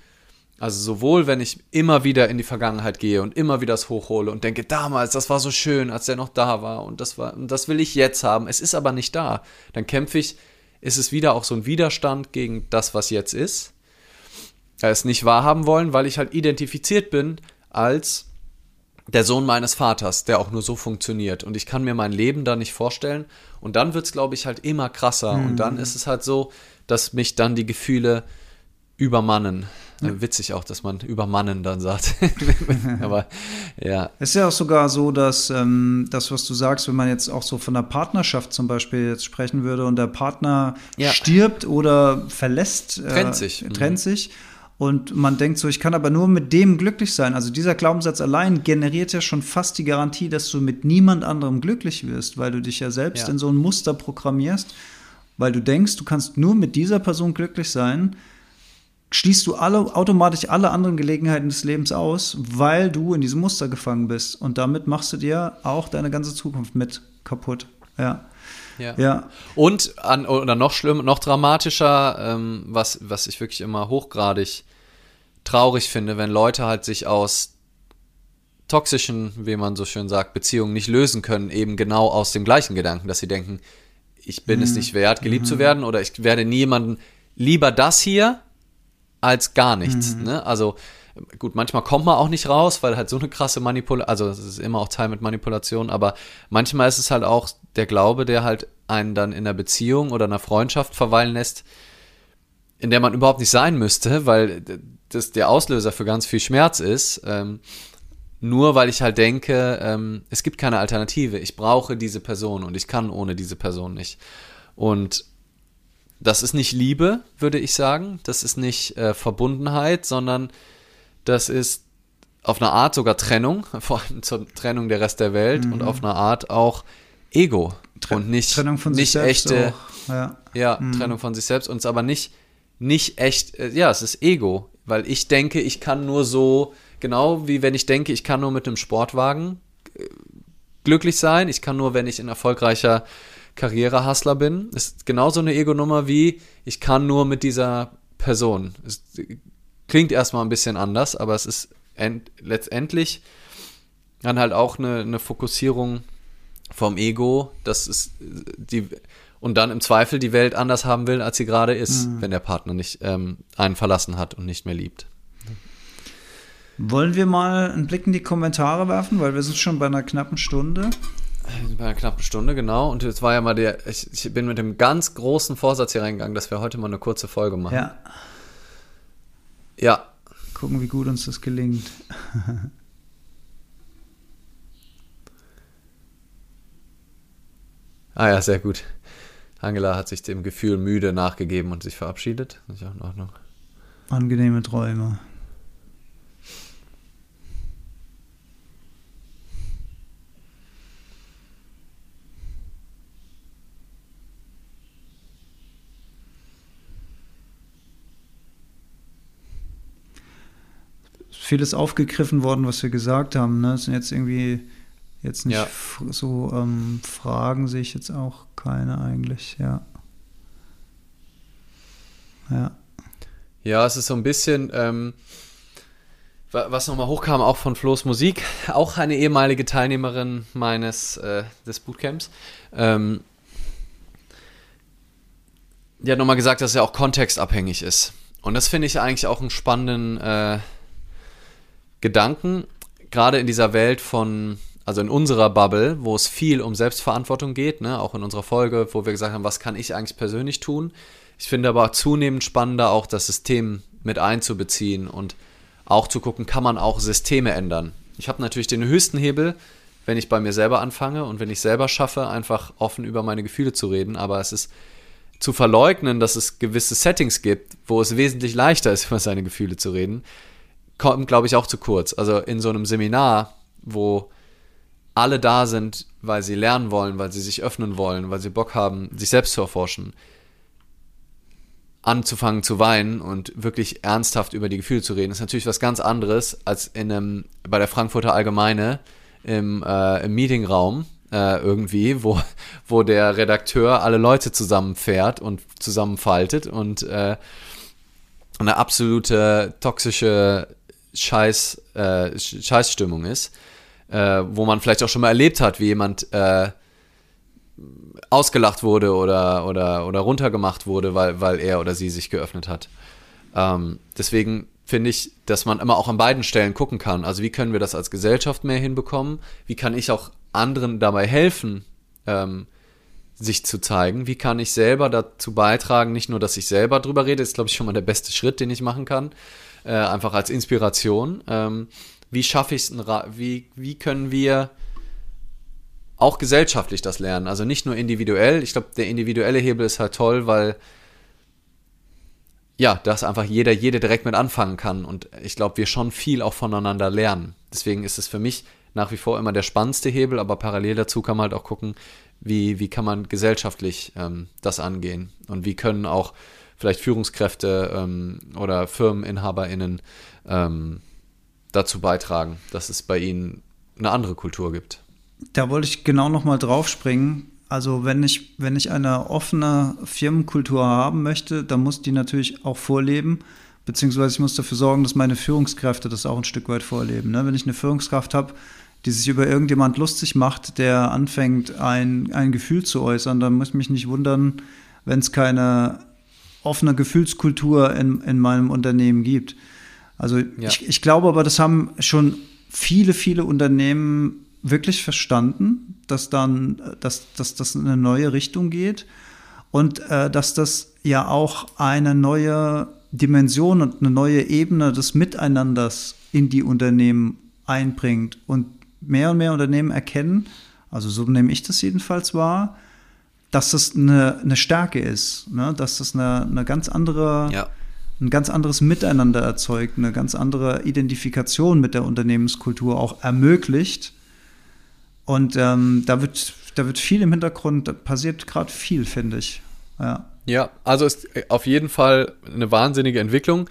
Also sowohl, wenn ich immer wieder in die Vergangenheit gehe und immer wieder das hochhole und denke, damals, das war so schön, als der noch da war und das war, und das will ich jetzt haben. Es ist aber nicht da. Dann kämpfe ich, ist es wieder auch so ein Widerstand gegen das, was jetzt ist. Es nicht wahrhaben wollen, weil ich halt identifiziert bin als der Sohn meines Vaters, der auch nur so funktioniert. Und ich kann mir mein Leben da nicht vorstellen. Und dann wird es, glaube ich, halt immer krasser. Mhm. Und dann ist es halt so, dass mich dann die Gefühle übermannen. Ja. Witzig auch, dass man übermannen dann sagt. Aber ja. Es ist ja auch sogar so, dass ähm, das, was du sagst, wenn man jetzt auch so von der Partnerschaft zum Beispiel jetzt sprechen würde und der Partner ja. stirbt oder verlässt, äh, trennt sich. Trennt mhm. sich und man denkt so, ich kann aber nur mit dem glücklich sein. Also dieser Glaubenssatz allein generiert ja schon fast die Garantie, dass du mit niemand anderem glücklich wirst, weil du dich ja selbst ja. in so ein Muster programmierst, weil du denkst, du kannst nur mit dieser Person glücklich sein, schließt du alle, automatisch alle anderen Gelegenheiten des Lebens aus, weil du in diesem Muster gefangen bist. Und damit machst du dir auch deine ganze Zukunft mit kaputt. Ja. Ja. ja. Und an, oder noch schlimmer, noch dramatischer, ähm, was, was ich wirklich immer hochgradig traurig finde, wenn Leute halt sich aus toxischen, wie man so schön sagt, Beziehungen nicht lösen können, eben genau aus dem gleichen Gedanken, dass sie denken, ich bin mhm. es nicht wert, geliebt mhm. zu werden oder ich werde niemanden lieber das hier als gar nichts. Mhm. Ne? Also Gut, manchmal kommt man auch nicht raus, weil halt so eine krasse Manipulation, also es ist immer auch Teil mit Manipulation, aber manchmal ist es halt auch der Glaube, der halt einen dann in einer Beziehung oder einer Freundschaft verweilen lässt, in der man überhaupt nicht sein müsste, weil das der Auslöser für ganz viel Schmerz ist. Ähm, nur weil ich halt denke, ähm, es gibt keine Alternative. Ich brauche diese Person und ich kann ohne diese Person nicht. Und das ist nicht Liebe, würde ich sagen. Das ist nicht äh, Verbundenheit, sondern das ist auf eine Art sogar Trennung, vor allem zur Trennung der Rest der Welt mhm. und auf eine Art auch Ego Tre und nicht, Trennung von nicht sich selbst echte, auch. ja, ja mhm. Trennung von sich selbst und es aber nicht, nicht echt, äh, ja, es ist Ego, weil ich denke, ich kann nur so, genau wie wenn ich denke, ich kann nur mit einem Sportwagen äh, glücklich sein, ich kann nur, wenn ich ein erfolgreicher Karrierehustler bin, ist genauso eine Ego-Nummer wie, ich kann nur mit dieser Person. Es Klingt erstmal ein bisschen anders, aber es ist letztendlich dann halt auch eine, eine Fokussierung vom Ego, dass es die und dann im Zweifel die Welt anders haben will, als sie gerade ist, mhm. wenn der Partner nicht ähm, einen verlassen hat und nicht mehr liebt. Wollen wir mal einen Blick in die Kommentare werfen, weil wir sind schon bei einer knappen Stunde. Bei einer knappen Stunde, genau. Und jetzt war ja mal der, ich, ich bin mit dem ganz großen Vorsatz hier reingegangen, dass wir heute mal eine kurze Folge machen. Ja. Ja. Gucken, wie gut uns das gelingt. Ah ja, sehr gut. Angela hat sich dem Gefühl müde nachgegeben und sich verabschiedet. Ist auch in Ordnung. Angenehme Träume. Vieles aufgegriffen worden, was wir gesagt haben. Ne? Es sind jetzt irgendwie jetzt nicht ja. so ähm, Fragen sehe ich jetzt auch keine eigentlich, ja. Ja. Ja, es ist so ein bisschen, ähm, was nochmal hochkam, auch von Flo's Musik, auch eine ehemalige Teilnehmerin meines äh, des Bootcamps. Ähm, die hat nochmal gesagt, dass er auch kontextabhängig ist. Und das finde ich eigentlich auch einen spannenden äh, Gedanken, gerade in dieser Welt von, also in unserer Bubble, wo es viel um Selbstverantwortung geht, ne, auch in unserer Folge, wo wir gesagt haben, was kann ich eigentlich persönlich tun. Ich finde aber zunehmend spannender auch das System mit einzubeziehen und auch zu gucken, kann man auch Systeme ändern. Ich habe natürlich den höchsten Hebel, wenn ich bei mir selber anfange und wenn ich selber schaffe, einfach offen über meine Gefühle zu reden, aber es ist zu verleugnen, dass es gewisse Settings gibt, wo es wesentlich leichter ist, über seine Gefühle zu reden, kommt, glaube ich, auch zu kurz. Also in so einem Seminar, wo alle da sind, weil sie lernen wollen, weil sie sich öffnen wollen, weil sie Bock haben, sich selbst zu erforschen, anzufangen zu weinen und wirklich ernsthaft über die Gefühle zu reden, ist natürlich was ganz anderes als in einem, bei der Frankfurter Allgemeine im, äh, im Meetingraum äh, irgendwie, wo, wo der Redakteur alle Leute zusammenfährt und zusammenfaltet und äh, eine absolute toxische Scheiß, äh, Scheißstimmung ist, äh, wo man vielleicht auch schon mal erlebt hat, wie jemand äh, ausgelacht wurde oder, oder, oder runtergemacht wurde, weil, weil er oder sie sich geöffnet hat. Ähm, deswegen finde ich, dass man immer auch an beiden Stellen gucken kann. Also wie können wir das als Gesellschaft mehr hinbekommen? Wie kann ich auch anderen dabei helfen, ähm, sich zu zeigen? Wie kann ich selber dazu beitragen, nicht nur, dass ich selber drüber rede, ist, glaube ich, schon mal der beste Schritt, den ich machen kann, äh, einfach als Inspiration. Ähm, wie schaffe ich es, wie, wie können wir auch gesellschaftlich das lernen? Also nicht nur individuell. Ich glaube, der individuelle Hebel ist halt toll, weil ja, dass einfach jeder, jede direkt mit anfangen kann. Und ich glaube, wir schon viel auch voneinander lernen. Deswegen ist es für mich nach wie vor immer der spannendste Hebel, aber parallel dazu kann man halt auch gucken, wie, wie kann man gesellschaftlich ähm, das angehen und wie können auch vielleicht Führungskräfte ähm, oder FirmeninhaberInnen ähm, dazu beitragen, dass es bei ihnen eine andere Kultur gibt. Da wollte ich genau nochmal drauf springen. Also wenn ich, wenn ich eine offene Firmenkultur haben möchte, dann muss die natürlich auch vorleben, beziehungsweise ich muss dafür sorgen, dass meine Führungskräfte das auch ein Stück weit vorleben. Ne? Wenn ich eine Führungskraft habe, die sich über irgendjemand lustig macht, der anfängt, ein, ein Gefühl zu äußern, dann muss ich mich nicht wundern, wenn es keine offene Gefühlskultur in, in meinem Unternehmen gibt. Also ja. ich, ich glaube aber, das haben schon viele, viele Unternehmen wirklich verstanden, dass dann, dass, dass das in eine neue Richtung geht und äh, dass das ja auch eine neue Dimension und eine neue Ebene des Miteinanders in die Unternehmen einbringt. Und mehr und mehr Unternehmen erkennen, also so nehme ich das jedenfalls wahr, dass das eine, eine Stärke ist, ne? dass das eine, eine ganz andere, ja. ein ganz anderes Miteinander erzeugt, eine ganz andere Identifikation mit der Unternehmenskultur auch ermöglicht. Und ähm, da, wird, da wird viel im Hintergrund, da passiert gerade viel, finde ich. Ja. ja, also ist auf jeden Fall eine wahnsinnige Entwicklung.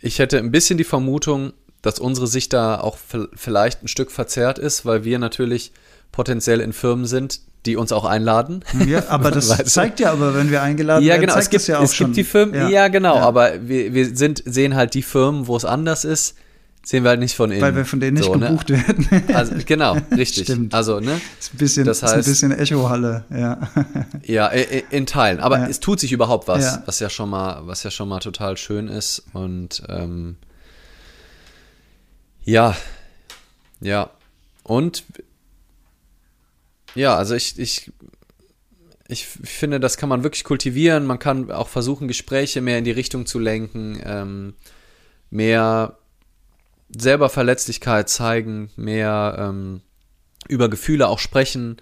Ich hätte ein bisschen die Vermutung, dass unsere Sicht da auch vielleicht ein Stück verzerrt ist, weil wir natürlich potenziell in Firmen sind, die uns auch einladen. Ja, aber das zeigt ja aber, wenn wir eingeladen ja, werden, genau, es gibt, ja auch es schon. gibt die Firmen, ja, ja genau, ja. aber wir, wir sind, sehen halt die Firmen, wo es anders ist, sehen wir halt nicht von innen. Weil wir von denen nicht so, ne? gebucht ne? werden. Also, genau, richtig. Stimmt. Also, ne? Ist ein bisschen, das heißt, ist ein bisschen Echohalle, ja. ja, in Teilen. Aber ja. es tut sich überhaupt was, ja. was ja schon mal, was ja schon mal total schön ist. Und ähm, ja, ja. Und ja, also ich, ich, ich finde, das kann man wirklich kultivieren. Man kann auch versuchen, Gespräche mehr in die Richtung zu lenken, ähm, mehr selber Verletzlichkeit zeigen, mehr ähm, über Gefühle auch sprechen.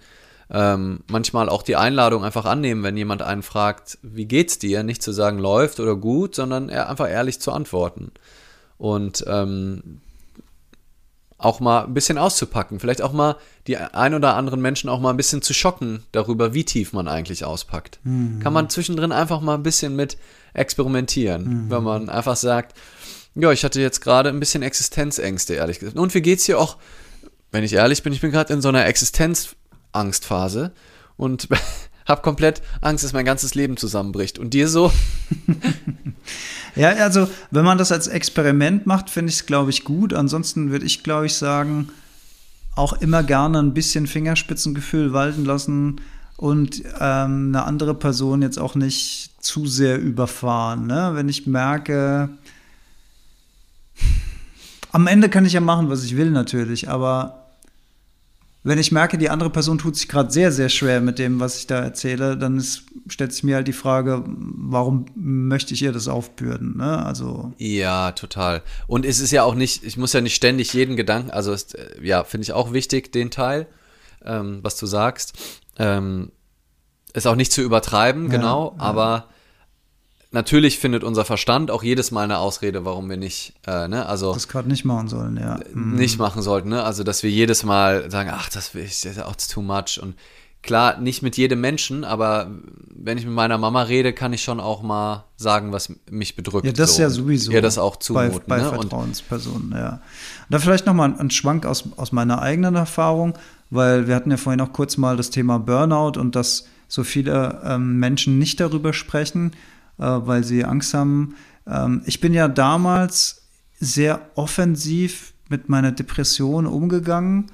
ähm, manchmal auch die Einladung einfach annehmen, wenn jemand einen fragt, wie geht's dir? Nicht zu sagen, läuft oder gut, sondern einfach ehrlich zu antworten. Und ähm, auch mal ein bisschen auszupacken, vielleicht auch mal die ein oder anderen Menschen auch mal ein bisschen zu schocken darüber, wie tief man eigentlich auspackt. Mhm. Kann man zwischendrin einfach mal ein bisschen mit experimentieren, mhm. wenn man einfach sagt, ja, ich hatte jetzt gerade ein bisschen Existenzängste, ehrlich gesagt. Und wie geht's dir auch, wenn ich ehrlich bin, ich bin gerade in so einer Existenzangstphase und habe komplett Angst, dass mein ganzes Leben zusammenbricht. Und dir so? ja, also wenn man das als Experiment macht, finde ich es, glaube ich, gut. Ansonsten würde ich, glaube ich, sagen, auch immer gerne ein bisschen Fingerspitzengefühl walten lassen und ähm, eine andere Person jetzt auch nicht zu sehr überfahren. Ne? Wenn ich merke, am Ende kann ich ja machen, was ich will natürlich, aber wenn ich merke, die andere Person tut sich gerade sehr, sehr schwer mit dem, was ich da erzähle, dann ist, stellt sich mir halt die Frage, warum möchte ich ihr das aufbürden? Ne? Also ja, total. Und es ist ja auch nicht, ich muss ja nicht ständig jeden Gedanken, also ist, äh, ja, finde ich auch wichtig, den Teil, ähm, was du sagst. Ähm, ist auch nicht zu übertreiben, ja, genau, ja. aber natürlich findet unser Verstand auch jedes Mal eine Ausrede, warum wir nicht, äh, ne, also das gerade nicht machen sollen, ja, mhm. nicht machen sollten, ne, also dass wir jedes Mal sagen, ach, das ist ja auch too much und klar, nicht mit jedem Menschen, aber wenn ich mit meiner Mama rede, kann ich schon auch mal sagen, was mich bedrückt. Ja, das ist ja sowieso. Ja, das auch zumuten. Bei, bei ne? Vertrauenspersonen, ja. Und da vielleicht noch mal ein Schwank aus, aus meiner eigenen Erfahrung, weil wir hatten ja vorhin auch kurz mal das Thema Burnout und dass so viele ähm, Menschen nicht darüber sprechen weil sie Angst haben. Ähm, ich bin ja damals sehr offensiv mit meiner Depression umgegangen.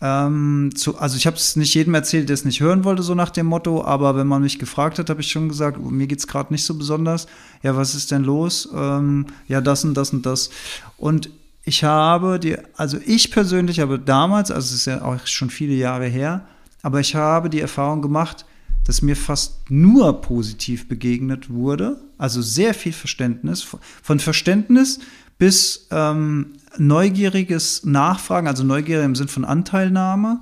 Ähm, zu, also ich habe es nicht jedem erzählt, der es nicht hören wollte, so nach dem Motto, aber wenn man mich gefragt hat, habe ich schon gesagt, oh, mir geht es gerade nicht so besonders. Ja, was ist denn los? Ähm, ja, das und das und das. Und ich habe die, also ich persönlich habe damals, also es ist ja auch schon viele Jahre her, aber ich habe die Erfahrung gemacht, dass mir fast nur positiv begegnet wurde. Also sehr viel Verständnis. Von Verständnis bis ähm, neugieriges Nachfragen, also Neugier im Sinn von Anteilnahme,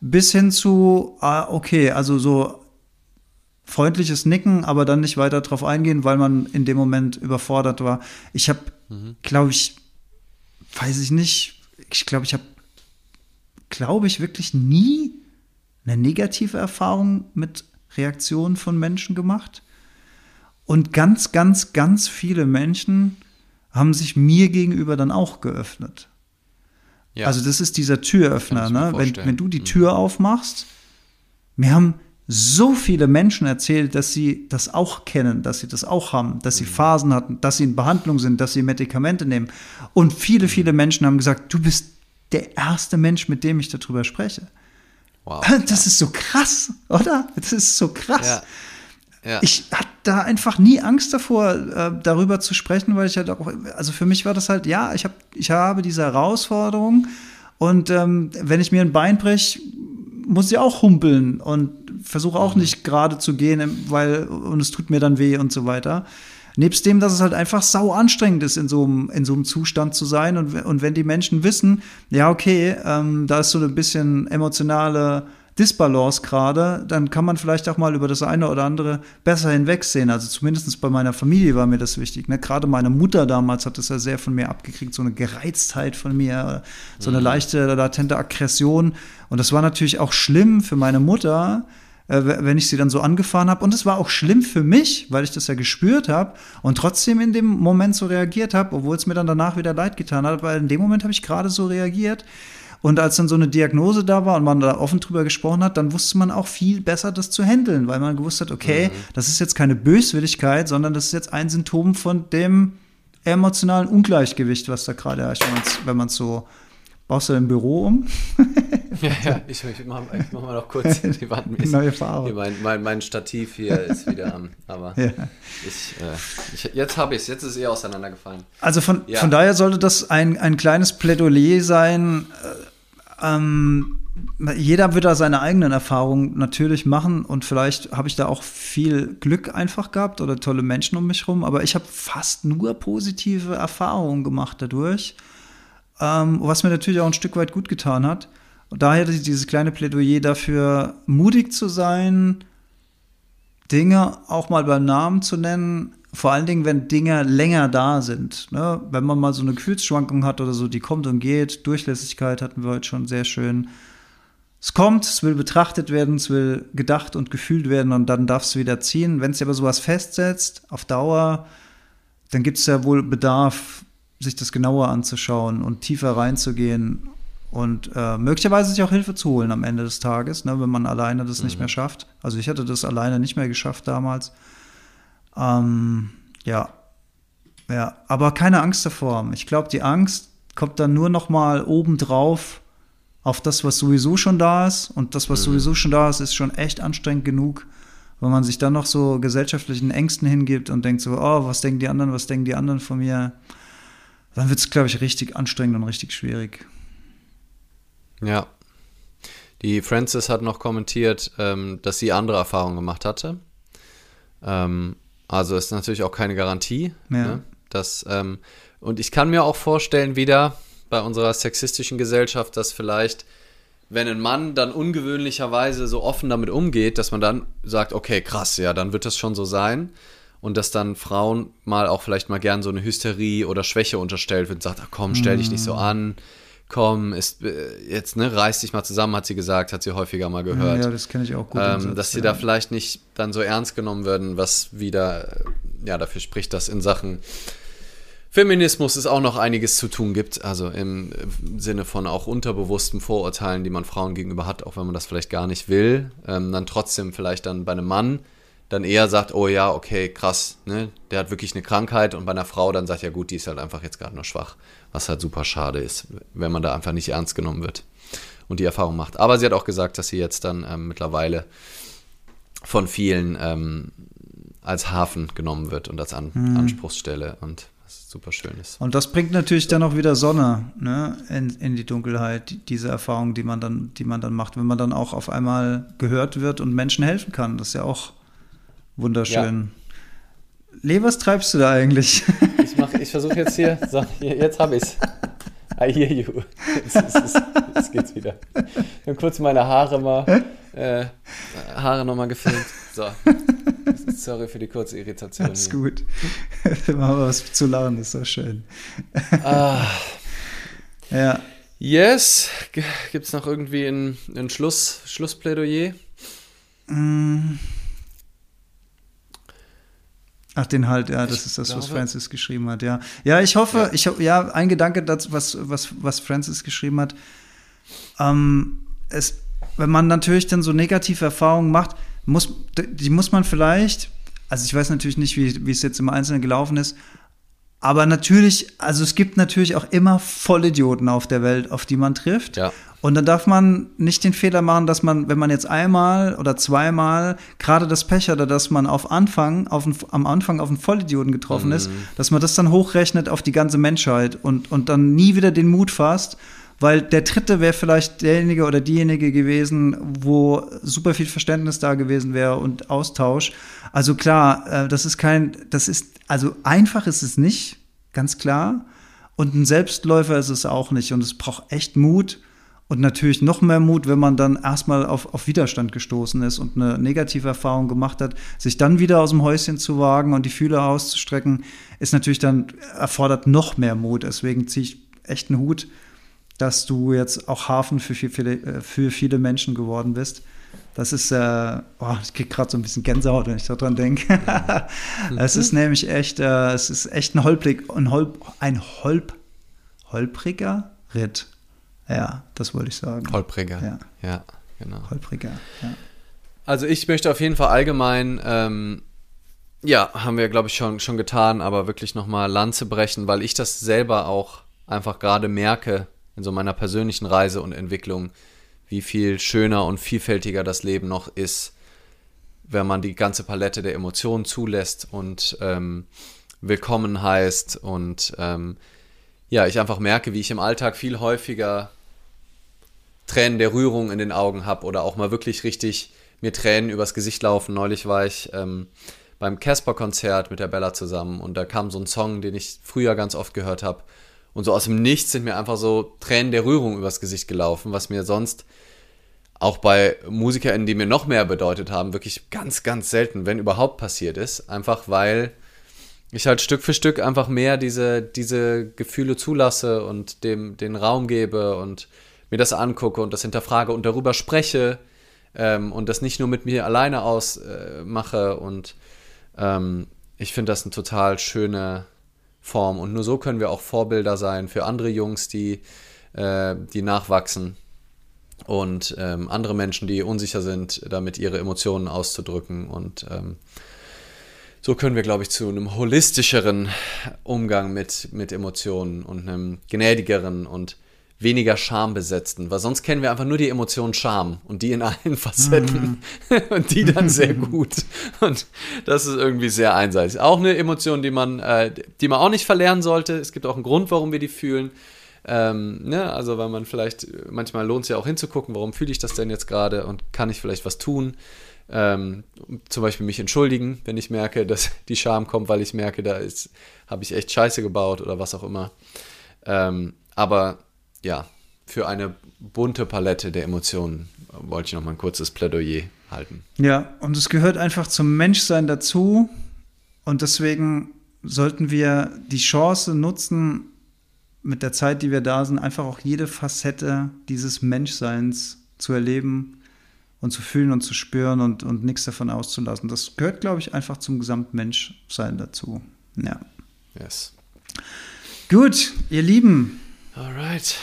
bis hin zu, ah, okay, also so freundliches Nicken, aber dann nicht weiter drauf eingehen, weil man in dem Moment überfordert war. Ich habe, mhm. glaube ich, weiß ich nicht, ich glaube, ich habe, glaube ich, wirklich nie eine negative Erfahrung mit Reaktionen von Menschen gemacht. Und ganz, ganz, ganz viele Menschen haben sich mir gegenüber dann auch geöffnet. Ja. Also das ist dieser Türöffner, ne? wenn, wenn du die mhm. Tür aufmachst. Mir haben so viele Menschen erzählt, dass sie das auch kennen, dass sie das auch haben, dass sie mhm. Phasen hatten, dass sie in Behandlung sind, dass sie Medikamente nehmen. Und viele, mhm. viele Menschen haben gesagt, du bist der erste Mensch, mit dem ich darüber spreche. Wow. Das ist so krass, oder? Das ist so krass. Ja. Ja. Ich hatte da einfach nie Angst davor, äh, darüber zu sprechen, weil ich halt auch, also für mich war das halt, ja, ich, hab, ich habe diese Herausforderung und ähm, wenn ich mir ein Bein breche, muss ich auch humpeln und versuche auch mhm. nicht gerade zu gehen, weil, und es tut mir dann weh und so weiter. Nebst dem, dass es halt einfach sau anstrengend ist, in so einem, in so einem Zustand zu sein. Und, und wenn die Menschen wissen, ja, okay, ähm, da ist so ein bisschen emotionale Disbalance gerade, dann kann man vielleicht auch mal über das eine oder andere besser hinwegsehen. Also zumindest bei meiner Familie war mir das wichtig. Ne? Gerade meine Mutter damals hat das ja sehr von mir abgekriegt, so eine Gereiztheit von mir, so eine mhm. leichte, latente Aggression. Und das war natürlich auch schlimm für meine Mutter, äh, wenn ich sie dann so angefahren habe. Und es war auch schlimm für mich, weil ich das ja gespürt habe und trotzdem in dem Moment so reagiert habe, obwohl es mir dann danach wieder leid getan hat. Weil in dem Moment habe ich gerade so reagiert. Und als dann so eine Diagnose da war und man da offen drüber gesprochen hat, dann wusste man auch viel besser, das zu handeln, weil man gewusst hat, okay, mhm. das ist jetzt keine Böswilligkeit, sondern das ist jetzt ein Symptom von dem emotionalen Ungleichgewicht, was da gerade herrscht, wenn man es so Baust du dein Büro um? ja, ja, ich, ich mache mach mal noch kurz die Wand. Neue Farbe. Mein, mein, mein, Stativ hier ist wieder an. Aber ja. ich, äh, ich, jetzt habe ich es, jetzt ist es eh auseinandergefallen. Also von, ja. von daher sollte das ein, ein kleines Plädoyer sein. Äh, ähm, jeder wird da seine eigenen Erfahrungen natürlich machen und vielleicht habe ich da auch viel Glück einfach gehabt oder tolle Menschen um mich herum, aber ich habe fast nur positive Erfahrungen gemacht dadurch ähm, was mir natürlich auch ein Stück weit gut getan hat. Und daher dieses kleine Plädoyer dafür, mutig zu sein, Dinge auch mal beim Namen zu nennen, vor allen Dingen, wenn Dinge länger da sind. Ne? Wenn man mal so eine Gefühlsschwankung hat oder so, die kommt und geht. Durchlässigkeit hatten wir heute schon sehr schön. Es kommt, es will betrachtet werden, es will gedacht und gefühlt werden und dann darf es wieder ziehen. Wenn es aber sowas festsetzt, auf Dauer, dann gibt es ja wohl Bedarf, sich das genauer anzuschauen und tiefer reinzugehen und äh, möglicherweise sich auch Hilfe zu holen am Ende des Tages, ne, wenn man alleine das mhm. nicht mehr schafft. Also ich hätte das alleine nicht mehr geschafft damals. Ähm, ja, ja, aber keine Angst davor. Ich glaube, die Angst kommt dann nur noch mal obendrauf auf das, was sowieso schon da ist. Und das, was mhm. sowieso schon da ist, ist schon echt anstrengend genug, wenn man sich dann noch so gesellschaftlichen Ängsten hingibt und denkt so, oh, was denken die anderen, was denken die anderen von mir? Dann wird es, glaube ich, richtig anstrengend und richtig schwierig. Ja. Die Frances hat noch kommentiert, ähm, dass sie andere Erfahrungen gemacht hatte. Ähm, also ist natürlich auch keine Garantie. Ja. Ne? Dass, ähm, und ich kann mir auch vorstellen, wieder bei unserer sexistischen Gesellschaft, dass vielleicht, wenn ein Mann dann ungewöhnlicherweise so offen damit umgeht, dass man dann sagt, okay, krass, ja, dann wird das schon so sein. Und dass dann Frauen mal auch vielleicht mal gern so eine Hysterie oder Schwäche unterstellt wird und sagt, ach komm, stell dich nicht so mm. an komm, ist äh, jetzt, ne, reiß dich mal zusammen, hat sie gesagt, hat sie häufiger mal gehört. Ja, das kenne ich auch gut. Ähm, dass sie ja. da vielleicht nicht dann so ernst genommen werden, was wieder, ja, dafür spricht, dass in Sachen Feminismus es auch noch einiges zu tun gibt, also im Sinne von auch unterbewussten Vorurteilen, die man Frauen gegenüber hat, auch wenn man das vielleicht gar nicht will, ähm, dann trotzdem vielleicht dann bei einem Mann dann eher sagt, oh ja, okay, krass, ne, der hat wirklich eine Krankheit und bei einer Frau dann sagt, ja gut, die ist halt einfach jetzt gerade nur schwach was halt super schade ist, wenn man da einfach nicht ernst genommen wird und die Erfahrung macht. Aber sie hat auch gesagt, dass sie jetzt dann ähm, mittlerweile von vielen ähm, als Hafen genommen wird und als An hm. Anspruchsstelle und was super schön ist. Und das bringt natürlich dann auch wieder Sonne ne, in, in die Dunkelheit, diese Erfahrung, die man dann, die man dann macht, wenn man dann auch auf einmal gehört wird und Menschen helfen kann. Das ist ja auch wunderschön. Ja. Le, was treibst du da eigentlich? ich versuche jetzt hier. So, hier, jetzt habe ich es. I hear you. Jetzt, jetzt, jetzt, geht's wieder. Ich habe kurz meine Haare mal, äh, Haare nochmal gefilmt. So. Sorry für die kurze Irritation. Alles hier. gut. Mal was zu lachen, ist doch schön. Ah. Ja. Yes. Gibt es noch irgendwie ein, ein Schluss, Schlussplädoyer? Mm. Ach, den halt, ja, das ich ist das, glaube, was Francis geschrieben hat, ja. Ja, ich hoffe, ja. ich ja, ein Gedanke, das, was, was, was Francis geschrieben hat. Ähm, es, wenn man natürlich dann so negative Erfahrungen macht, muss, die muss man vielleicht, also ich weiß natürlich nicht, wie, wie es jetzt im Einzelnen gelaufen ist, aber natürlich, also es gibt natürlich auch immer Vollidioten auf der Welt, auf die man trifft. Ja. Und dann darf man nicht den Fehler machen, dass man, wenn man jetzt einmal oder zweimal gerade das Pech hatte, dass man auf Anfang, auf ein, am Anfang auf einen Vollidioten getroffen mhm. ist, dass man das dann hochrechnet auf die ganze Menschheit und, und dann nie wieder den Mut fasst, weil der dritte wäre vielleicht derjenige oder diejenige gewesen, wo super viel Verständnis da gewesen wäre und Austausch. Also klar, äh, das ist kein, das ist, also einfach ist es nicht, ganz klar. Und ein Selbstläufer ist es auch nicht. Und es braucht echt Mut und natürlich noch mehr Mut, wenn man dann erstmal auf, auf Widerstand gestoßen ist und eine negative Erfahrung gemacht hat, sich dann wieder aus dem Häuschen zu wagen und die Fühler auszustrecken, ist natürlich dann, erfordert noch mehr Mut. Deswegen ziehe ich echt einen Hut, dass du jetzt auch Hafen für viele, äh, für viele Menschen geworden bist. Das ist, äh, oh, ich kriege gerade so ein bisschen Gänsehaut, wenn ich daran denke. es ist nämlich echt, äh, es ist echt ein holprig, ein, holp, ein holp, holpriger Ritt. Ja, das wollte ich sagen. Holpriger. Ja, ja genau. Holpriger, ja. Also ich möchte auf jeden Fall allgemein, ähm, ja, haben wir, glaube ich, schon, schon getan, aber wirklich nochmal Lanze brechen, weil ich das selber auch einfach gerade merke in so meiner persönlichen Reise und Entwicklung, wie viel schöner und vielfältiger das Leben noch ist, wenn man die ganze Palette der Emotionen zulässt und ähm, willkommen heißt und ähm, ja, ich einfach merke, wie ich im Alltag viel häufiger Tränen der Rührung in den Augen habe oder auch mal wirklich richtig mir Tränen übers Gesicht laufen. Neulich war ich ähm, beim Casper-Konzert mit der Bella zusammen und da kam so ein Song, den ich früher ganz oft gehört habe. Und so aus dem Nichts sind mir einfach so Tränen der Rührung übers Gesicht gelaufen, was mir sonst auch bei MusikerInnen, die mir noch mehr bedeutet haben, wirklich ganz, ganz selten, wenn überhaupt passiert ist. Einfach weil ich halt Stück für Stück einfach mehr diese, diese Gefühle zulasse und dem den Raum gebe und mir das angucke und das hinterfrage und darüber spreche ähm, und das nicht nur mit mir alleine ausmache. Äh, und ähm, ich finde das eine total schöne Form. Und nur so können wir auch Vorbilder sein für andere Jungs, die, äh, die nachwachsen und ähm, andere Menschen, die unsicher sind, damit ihre Emotionen auszudrücken. Und ähm, so können wir, glaube ich, zu einem holistischeren Umgang mit, mit Emotionen und einem gnädigeren und weniger schambesetzten, weil sonst kennen wir einfach nur die Emotion Scham und die in allen Facetten mm. und die dann sehr gut und das ist irgendwie sehr einseitig. Auch eine Emotion, die man, äh, die man auch nicht verlernen sollte. Es gibt auch einen Grund, warum wir die fühlen. Ähm, ne? Also weil man vielleicht, manchmal lohnt es ja auch hinzugucken, warum fühle ich das denn jetzt gerade und kann ich vielleicht was tun. Ähm, zum Beispiel mich entschuldigen, wenn ich merke, dass die Scham kommt, weil ich merke, da ist, habe ich echt Scheiße gebaut oder was auch immer. Ähm, aber ja, für eine bunte Palette der Emotionen wollte ich noch mal ein kurzes Plädoyer halten. Ja, und es gehört einfach zum Menschsein dazu. Und deswegen sollten wir die Chance nutzen, mit der Zeit, die wir da sind, einfach auch jede Facette dieses Menschseins zu erleben und zu fühlen und zu spüren und, und nichts davon auszulassen. Das gehört, glaube ich, einfach zum Gesamtmenschsein dazu. Ja. Yes. Gut, ihr Lieben. Alright.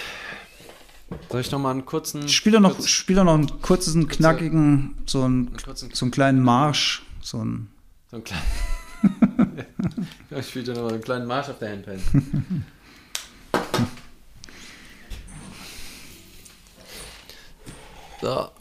Soll ich noch mal einen kurzen. Spiel noch, kurz, spiel noch einen kurzen, knackigen, so einen, kurzen, so einen kleinen Marsch. So einen. So einen kleinen. ich spiele noch mal einen kleinen Marsch auf der Handpan. so.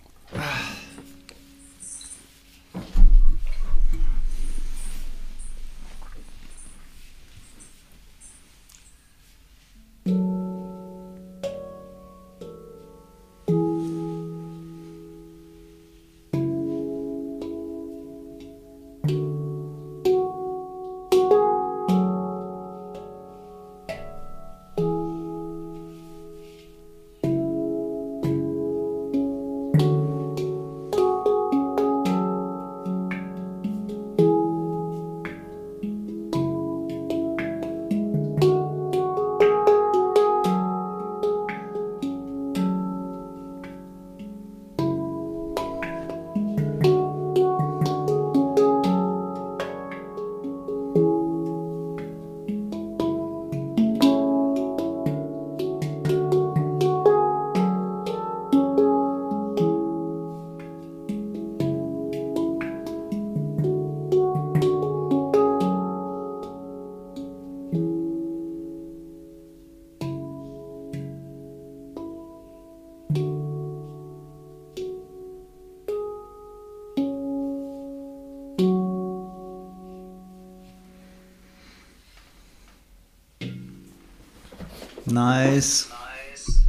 Nice.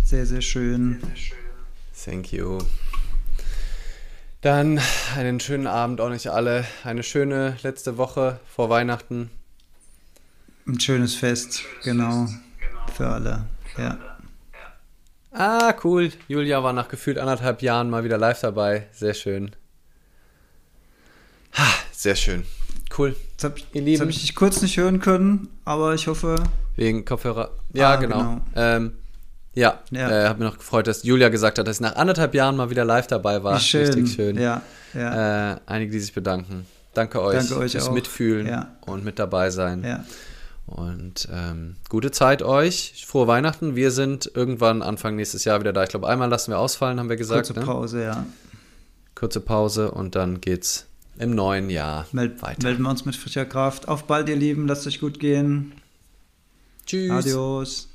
Sehr, sehr schön. Thank you. Dann einen schönen Abend auch nicht alle. Eine schöne letzte Woche vor Weihnachten. Ein schönes Fest, genau. Für alle. Ja. Ah, cool. Julia war nach gefühlt anderthalb Jahren mal wieder live dabei. Sehr schön. Ha, sehr schön. Cool. Jetzt habe ich, hab ich dich kurz nicht hören können, aber ich hoffe, Wegen Kopfhörer. Ja, ah, genau. genau. Ähm, ja, ja. Äh, hat mir noch gefreut, dass Julia gesagt hat, dass sie nach anderthalb Jahren mal wieder live dabei war. schön. Richtig schön. Ja, ja. Äh, einige, die sich bedanken. Danke euch Danke euch fürs auch. Mitfühlen ja. und mit dabei sein. Ja. Und ähm, gute Zeit euch. Frohe Weihnachten. Wir sind irgendwann Anfang nächstes Jahr wieder da. Ich glaube, einmal lassen wir ausfallen, haben wir gesagt. Kurze ne? Pause, ja. Kurze Pause und dann geht's im neuen Jahr Meld, weiter. Melden wir uns mit frischer Kraft. Auf bald, ihr Lieben. Lasst euch gut gehen. Tschüss. Adios.